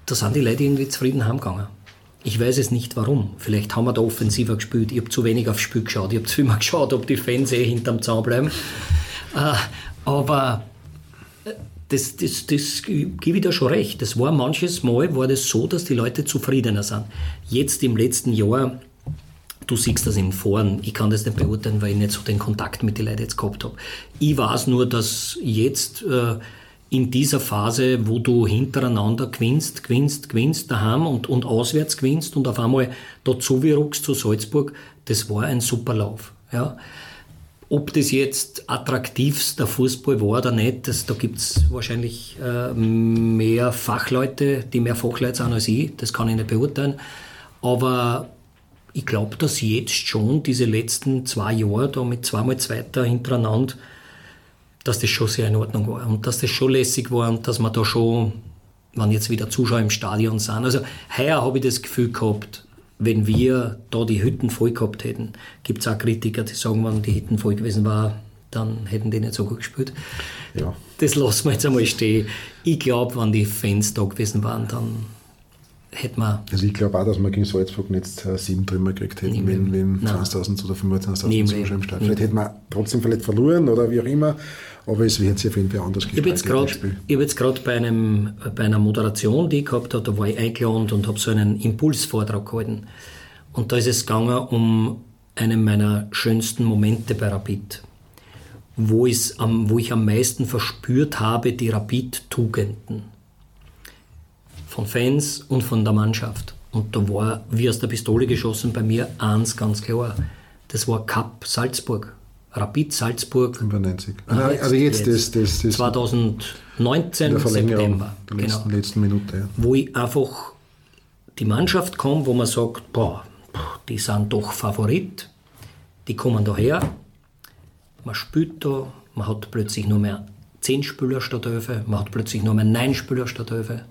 da sind die Leute irgendwie zufrieden heimgegangen. Ich weiß es nicht warum. Vielleicht haben wir da offensiver gespielt. Ich habe zu wenig aufs Spiel geschaut. Ich habe zu immer geschaut, ob die Fans eh hinterm Zaun bleiben. Äh, aber das, das, das gebe ich da schon recht. Das war manches Mal war das so, dass die Leute zufriedener sind. Jetzt im letzten Jahr, du siehst das in Foren, ich kann das nicht beurteilen, weil ich nicht so den Kontakt mit den Leuten jetzt gehabt habe. Ich weiß nur, dass jetzt äh, in dieser Phase, wo du hintereinander gewinnst, gewinnst, gewinnst daheim und, und auswärts gewinnst und auf einmal dazu wie ruckst zu Salzburg, das war ein super Lauf. Ja. Ob das jetzt attraktivster Fußball war oder nicht, das, da gibt es wahrscheinlich äh, mehr Fachleute, die mehr Fachleute sind als ich. Das kann ich nicht beurteilen. Aber ich glaube, dass jetzt schon diese letzten zwei Jahre da mit zweimal Zweiter hintereinander, dass das schon sehr in Ordnung war und dass das schon lässig war und dass man da schon, wenn jetzt wieder Zuschauer im Stadion sind. Also heuer habe ich das Gefühl gehabt, wenn wir da die Hütten voll gehabt hätten, gibt es auch Kritiker, die sagen, wenn die Hütten voll gewesen war, dann hätten die nicht so gut gespielt. Ja. Das lassen wir jetzt einmal stehen. Ich glaube, wenn die Fans da gewesen waren, dann hätten wir. Also ich glaube auch, dass wir gegen Salzburg nicht äh, sieben Trümmer gekriegt hätten, wenn, wenn 20.000 oder 25.000 Zuschauer im Stadion. Vielleicht hätten wir trotzdem vielleicht verloren oder wie auch immer. Aber es wird sich auf jeden Fall anders Ich habe jetzt gerade bei, bei einer Moderation, die ich gehabt habe, da war ich eingeladen und habe so einen Impulsvortrag gehalten. Und da ist es gegangen um einen meiner schönsten Momente bei Rapid, wo, wo ich am meisten verspürt habe, die Rapid-Tugenden von Fans und von der Mannschaft. Und da war wie aus der Pistole geschossen bei mir eins ganz klar. Das war Cup Salzburg. Rapid Salzburg. 95. Ah, also, also jetzt, jetzt. Das, das, das 2019 September. Der letzten, genau. letzten Minute. Ja. Wo ich einfach die Mannschaft komme, wo man sagt, boah, die sind doch Favorit, die kommen daher, man spielt da, man hat plötzlich nur mehr 10 Spieler statt 11, man hat plötzlich nur mehr 9 Spieler statt 11.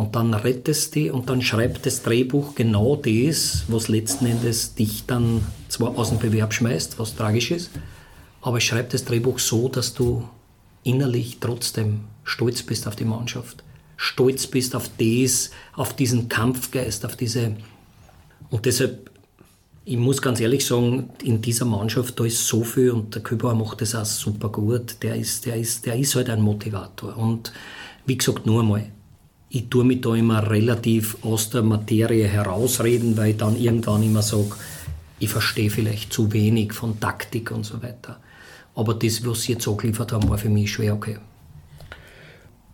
Und dann rettest du und dann schreibt das Drehbuch genau das, was letzten Endes dich dann zwar aus dem Bewerb schmeißt, was tragisch ist, aber es schreibt das Drehbuch so, dass du innerlich trotzdem stolz bist auf die Mannschaft, stolz bist auf das, auf diesen Kampfgeist, auf diese. Und deshalb, ich muss ganz ehrlich sagen, in dieser Mannschaft, da ist so viel und der Kübauer macht das auch super gut. Der ist, der ist, der ist halt ein Motivator. Und wie gesagt, nur einmal, ich tue mich da immer relativ aus der Materie herausreden, weil ich dann irgendwann immer sage, ich verstehe vielleicht zu wenig von Taktik und so weiter. Aber das, was sie jetzt angeliefert haben, war für mich schwer okay.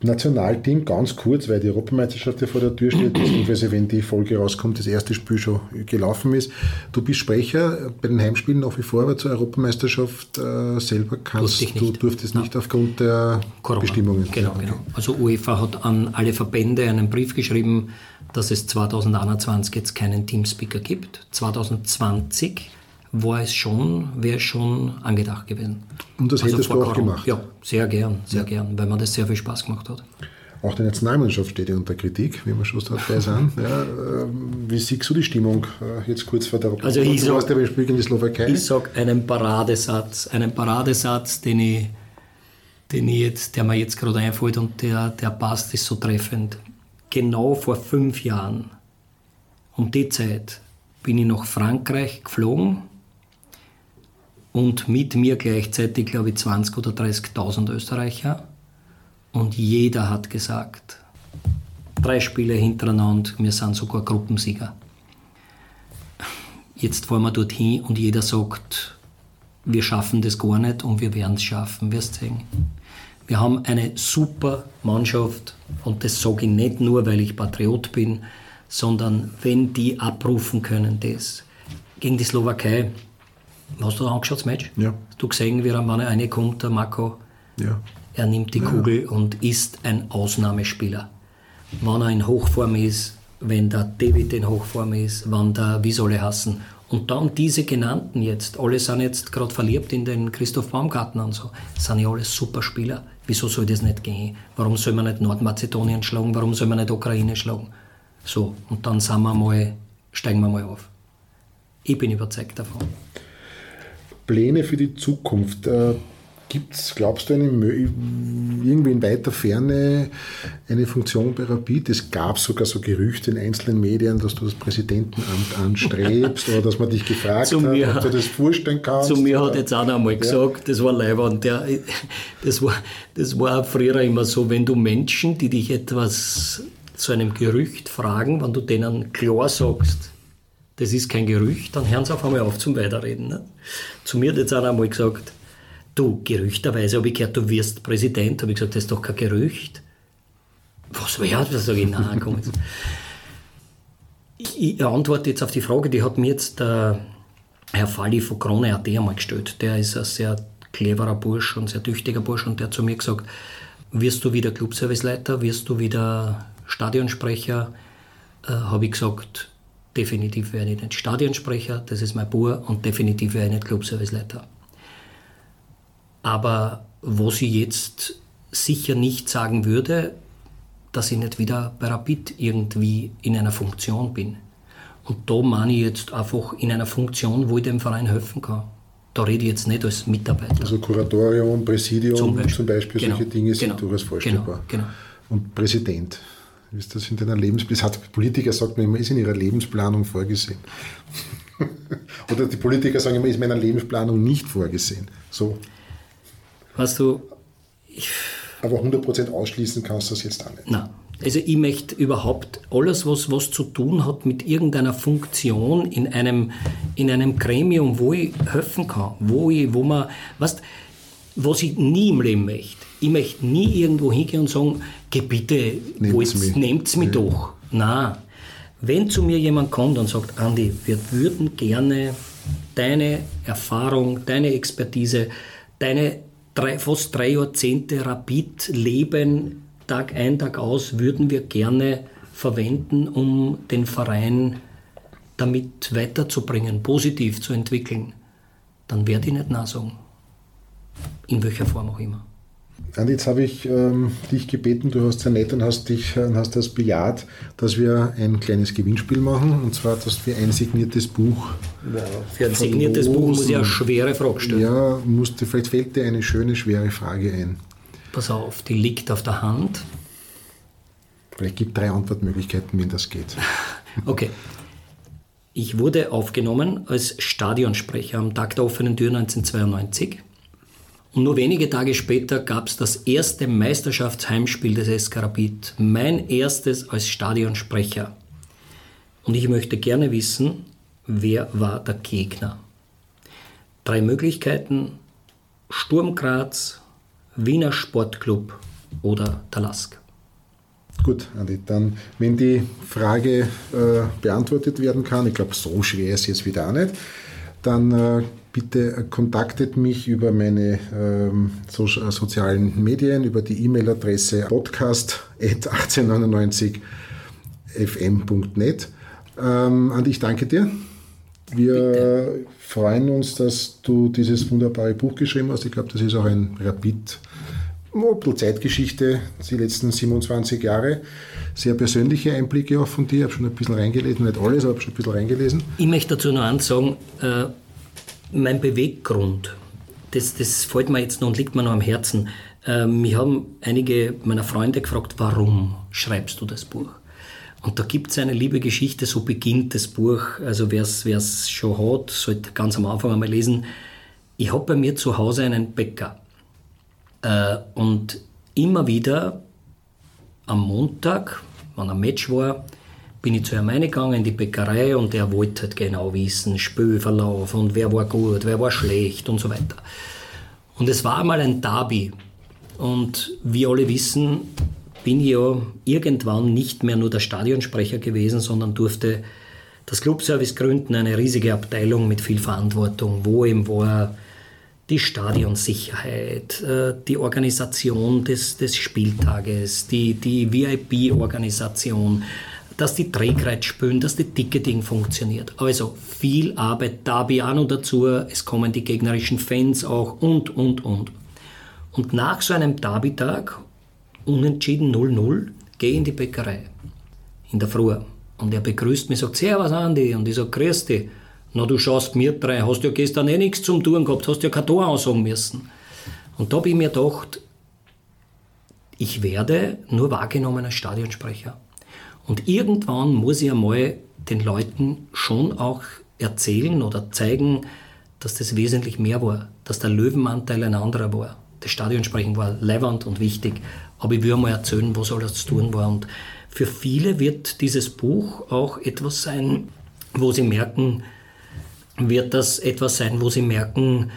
Nationalteam ganz kurz, weil die Europameisterschaft ja vor der Tür steht, beziehungsweise wenn die Folge rauskommt, das erste Spiel schon gelaufen ist. Du bist Sprecher bei den Heimspielen nach wie vor, aber zur Europameisterschaft äh, selber kannst du durftest Nein. nicht aufgrund der Corona. Bestimmungen. Genau, genau. Also UEFA hat an alle Verbände einen Brief geschrieben, dass es 2021 jetzt keinen Teamspeaker gibt. 2020 war es schon, wäre schon angedacht gewesen. Und das also hättest du auch gemacht? Ja, sehr gern, sehr ja. gern, weil mir das sehr viel Spaß gemacht hat. Auch die Nationalmannschaft steht ja unter Kritik, wie wir schon dabei sind. Ja, ähm, wie siehst du die Stimmung äh, jetzt kurz vor der Also ich ja beim Spiel gegen die Slowakei. Ich sage einen Paradesatz, einen Paradesatz, den ich, den ich jetzt, der mir jetzt gerade einfällt und der, der passt, ist so treffend. Genau vor fünf Jahren, um die Zeit, bin ich nach Frankreich geflogen und mit mir gleichzeitig, glaube ich, 20.000 oder 30.000 Österreicher. Und jeder hat gesagt, drei Spiele hintereinander, wir sind sogar Gruppensieger. Jetzt fahren wir dorthin und jeder sagt, wir schaffen das gar nicht und wir werden es schaffen, wirst sehen. Wir haben eine super Mannschaft und das sage ich nicht nur, weil ich Patriot bin, sondern wenn die abrufen können, das. Gegen die Slowakei Hast du angeschaut, das Match? Ja. Hast du gesehen, wie er Mann reinkommt, der Marco? Ja. Er nimmt die ja. Kugel und ist ein Ausnahmespieler. Wenn er in Hochform ist, wenn der David in Hochform ist, wann der, wie soll er hassen? Und dann diese genannten jetzt, alle sind jetzt gerade verliebt in den Christoph Baumgarten und so, sind ja alles super Spieler. Wieso soll das nicht gehen? Warum soll man nicht Nordmazedonien schlagen? Warum soll man nicht Ukraine schlagen? So, und dann sind wir mal, steigen wir mal auf. Ich bin überzeugt davon. Pläne für die Zukunft? Äh, Gibt es, glaubst du, eine, irgendwie in weiter Ferne eine Funktion bei Rapid? Es gab sogar so Gerüchte in einzelnen Medien, dass du das Präsidentenamt anstrebst oder dass man dich gefragt hat, mir, ob du das vorstellen kannst. Zu mir hat jetzt einer einmal ja. gesagt, das war Leibwand, der, das, war, das war früher immer so, wenn du Menschen, die dich etwas zu einem Gerücht fragen, wenn du denen klar sagst, das ist kein Gerücht, dann hören sie auf einmal auf zum Weiterreden. Ne? Zu mir hat jetzt einer einmal gesagt, du, gerüchterweise habe ich gehört, du wirst Präsident. Habe ich gesagt, das ist doch kein Gerücht. Was wäre das? Sag ich, nein, komm jetzt. Ich, antworte jetzt auf die Frage, die hat mir jetzt der Herr Falli von Krone.at einmal gestellt. Der ist ein sehr cleverer Bursch und sehr tüchtiger Bursch und der hat zu mir gesagt, wirst du wieder Clubserviceleiter, wirst du wieder Stadionsprecher? Äh, habe ich gesagt, definitiv wäre ich nicht Stadionsprecher, das ist mein Bur, und definitiv wäre ich nicht Clubserviceleiter. Aber was ich jetzt sicher nicht sagen würde, dass ich nicht wieder bei Rapid irgendwie in einer Funktion bin. Und da meine ich jetzt einfach in einer Funktion, wo ich dem Verein helfen kann. Da rede ich jetzt nicht als Mitarbeiter. Also Kuratorium, Präsidium zum Beispiel, zum Beispiel genau, solche Dinge sind genau, durchaus vorstellbar. Genau, genau. Und Präsident. Ist das in deiner Lebensplanung? Hat Politiker sagt man immer, ist in ihrer Lebensplanung vorgesehen. Oder die Politiker sagen immer, ist in meiner Lebensplanung nicht vorgesehen. So. Weißt du, aber 100% ausschließen kannst du das jetzt auch nicht. Nein. Also ich möchte überhaupt alles, was, was zu tun hat mit irgendeiner Funktion in einem, in einem Gremium, wo ich helfen kann, wo, ich, wo man, weißt, was ich nie im Leben möchte. Ich möchte nie irgendwo hingehen und sagen, geh bitte, nehmt's mich, nehmt's mich ja. doch. Nein. Wenn zu mir jemand kommt und sagt, Andi, wir würden gerne deine Erfahrung, deine Expertise, deine drei, fast drei Jahrzehnte Rapid-Leben, Tag ein, Tag aus, würden wir gerne verwenden, um den Verein damit weiterzubringen, positiv zu entwickeln, dann werde ich nicht nachsagen. In welcher Form auch immer. Andi, jetzt habe ich ähm, dich gebeten, du hast sehr nett und hast, dich, äh, hast das bejaht, dass wir ein kleines Gewinnspiel machen. Und zwar, dass wir ein signiertes Buch. Ja, für ein signiertes Buch muss ich eine schwere Frage stellen. Ja, musste, vielleicht fällt dir eine schöne, schwere Frage ein. Pass auf, die liegt auf der Hand. Vielleicht gibt es drei Antwortmöglichkeiten, wenn das geht. okay. Ich wurde aufgenommen als Stadionsprecher am Tag der offenen Tür 1992. Und nur wenige Tage später gab es das erste Meisterschaftsheimspiel des SK Rapid. Mein erstes als Stadionsprecher. Und ich möchte gerne wissen, wer war der Gegner? Drei Möglichkeiten: Sturm Graz, Wiener Sportclub oder Talask. Gut, Andi, dann, wenn die Frage äh, beantwortet werden kann, ich glaube, so schwer ist es jetzt wieder auch nicht, dann äh, bitte kontaktet mich über meine ähm, so, äh, sozialen Medien, über die E-Mail-Adresse podcast.1899fm.net. Ähm, Andi, ich danke dir. Wir bitte. freuen uns, dass du dieses wunderbare Buch geschrieben hast. Ich glaube, das ist auch ein Rapid- ein bisschen Zeitgeschichte, die letzten 27 Jahre. Sehr persönliche Einblicke auch von dir. Ich habe schon ein bisschen reingelesen, nicht alles, aber schon ein bisschen reingelesen. Ich möchte dazu noch eins sagen, äh, mein Beweggrund, das, das fällt mir jetzt noch und liegt mir noch am Herzen. Äh, mich haben einige meiner Freunde gefragt, warum schreibst du das Buch? Und da gibt es eine liebe Geschichte, so beginnt das Buch. Also wer es schon hat, sollte ganz am Anfang einmal lesen. Ich habe bei mir zu Hause einen Bäcker. Äh, und immer wieder am Montag, wenn ein Match war, bin ich zu ihm reingegangen in die Bäckerei und er wollte halt genau wissen, Spülverlauf und wer war gut, wer war schlecht und so weiter. Und es war einmal ein Derby. Und wie alle wissen, bin ich ja irgendwann nicht mehr nur der Stadionsprecher gewesen, sondern durfte das Clubservice gründen, eine riesige Abteilung mit viel Verantwortung, wo eben war die Stadionsicherheit, äh, die Organisation des, des Spieltages, die, die VIP-Organisation, dass die Trägheit spüren, dass das Ticketing funktioniert. Also viel Arbeit, noch dazu, es kommen die gegnerischen Fans auch und, und, und. Und nach so einem Derby-Tag, unentschieden 0-0, gehe in die Bäckerei, in der Früh. Und er begrüßt mich, sagt, Servus Andi, und ich sage, grüß dich. Na, du schaust mir drei, hast ja gestern eh nichts zum Tun gehabt, hast ja kein Tor ansagen müssen. Und da habe ich mir gedacht, ich werde nur wahrgenommen als Stadionsprecher. Und irgendwann muss ich einmal den Leuten schon auch erzählen oder zeigen, dass das wesentlich mehr war, dass der Löwenanteil ein anderer war. Das Stadionsprechen war leibend und wichtig, aber ich will einmal erzählen, was alles zu tun war. Und für viele wird dieses Buch auch etwas sein, wo sie merken, wird das etwas sein, wo Sie merken,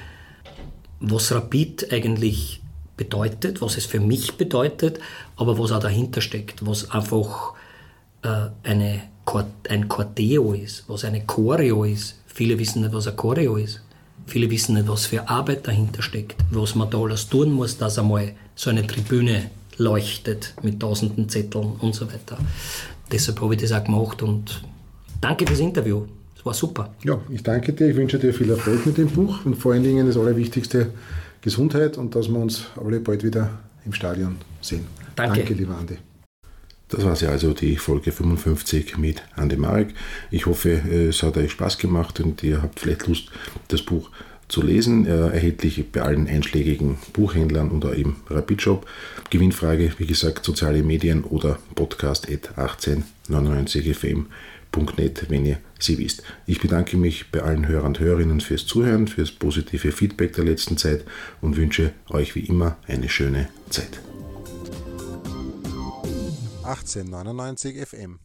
was Rapid eigentlich bedeutet, was es für mich bedeutet, aber was auch dahinter steckt, was einfach eine, ein Corteo ist, was eine Choreo ist. Viele wissen nicht, was ein Choreo ist. Viele wissen nicht, was für Arbeit dahinter steckt, was man da alles tun muss, dass einmal so eine Tribüne leuchtet mit tausenden Zetteln und so weiter. Deshalb habe ich das auch gemacht und danke fürs Interview. Es war super. Ja, ich danke dir. Ich wünsche dir viel Erfolg mit dem Buch und vor allen Dingen das Allerwichtigste, Gesundheit und dass wir uns alle bald wieder im Stadion sehen. Danke. Danke, lieber Andi. Das war sie also, die Folge 55 mit Andi Marek. Ich hoffe, es hat euch Spaß gemacht und ihr habt vielleicht Lust, das Buch zu lesen. erhältlich bei allen einschlägigen Buchhändlern oder im Rapidshop. Gewinnfrage, wie gesagt, soziale Medien oder podcast 1899 FM www.ccc.net, wenn ihr sie wisst. Ich bedanke mich bei allen Hörern und Hörerinnen fürs Zuhören, fürs positive Feedback der letzten Zeit und wünsche euch wie immer eine schöne Zeit. 1899 FM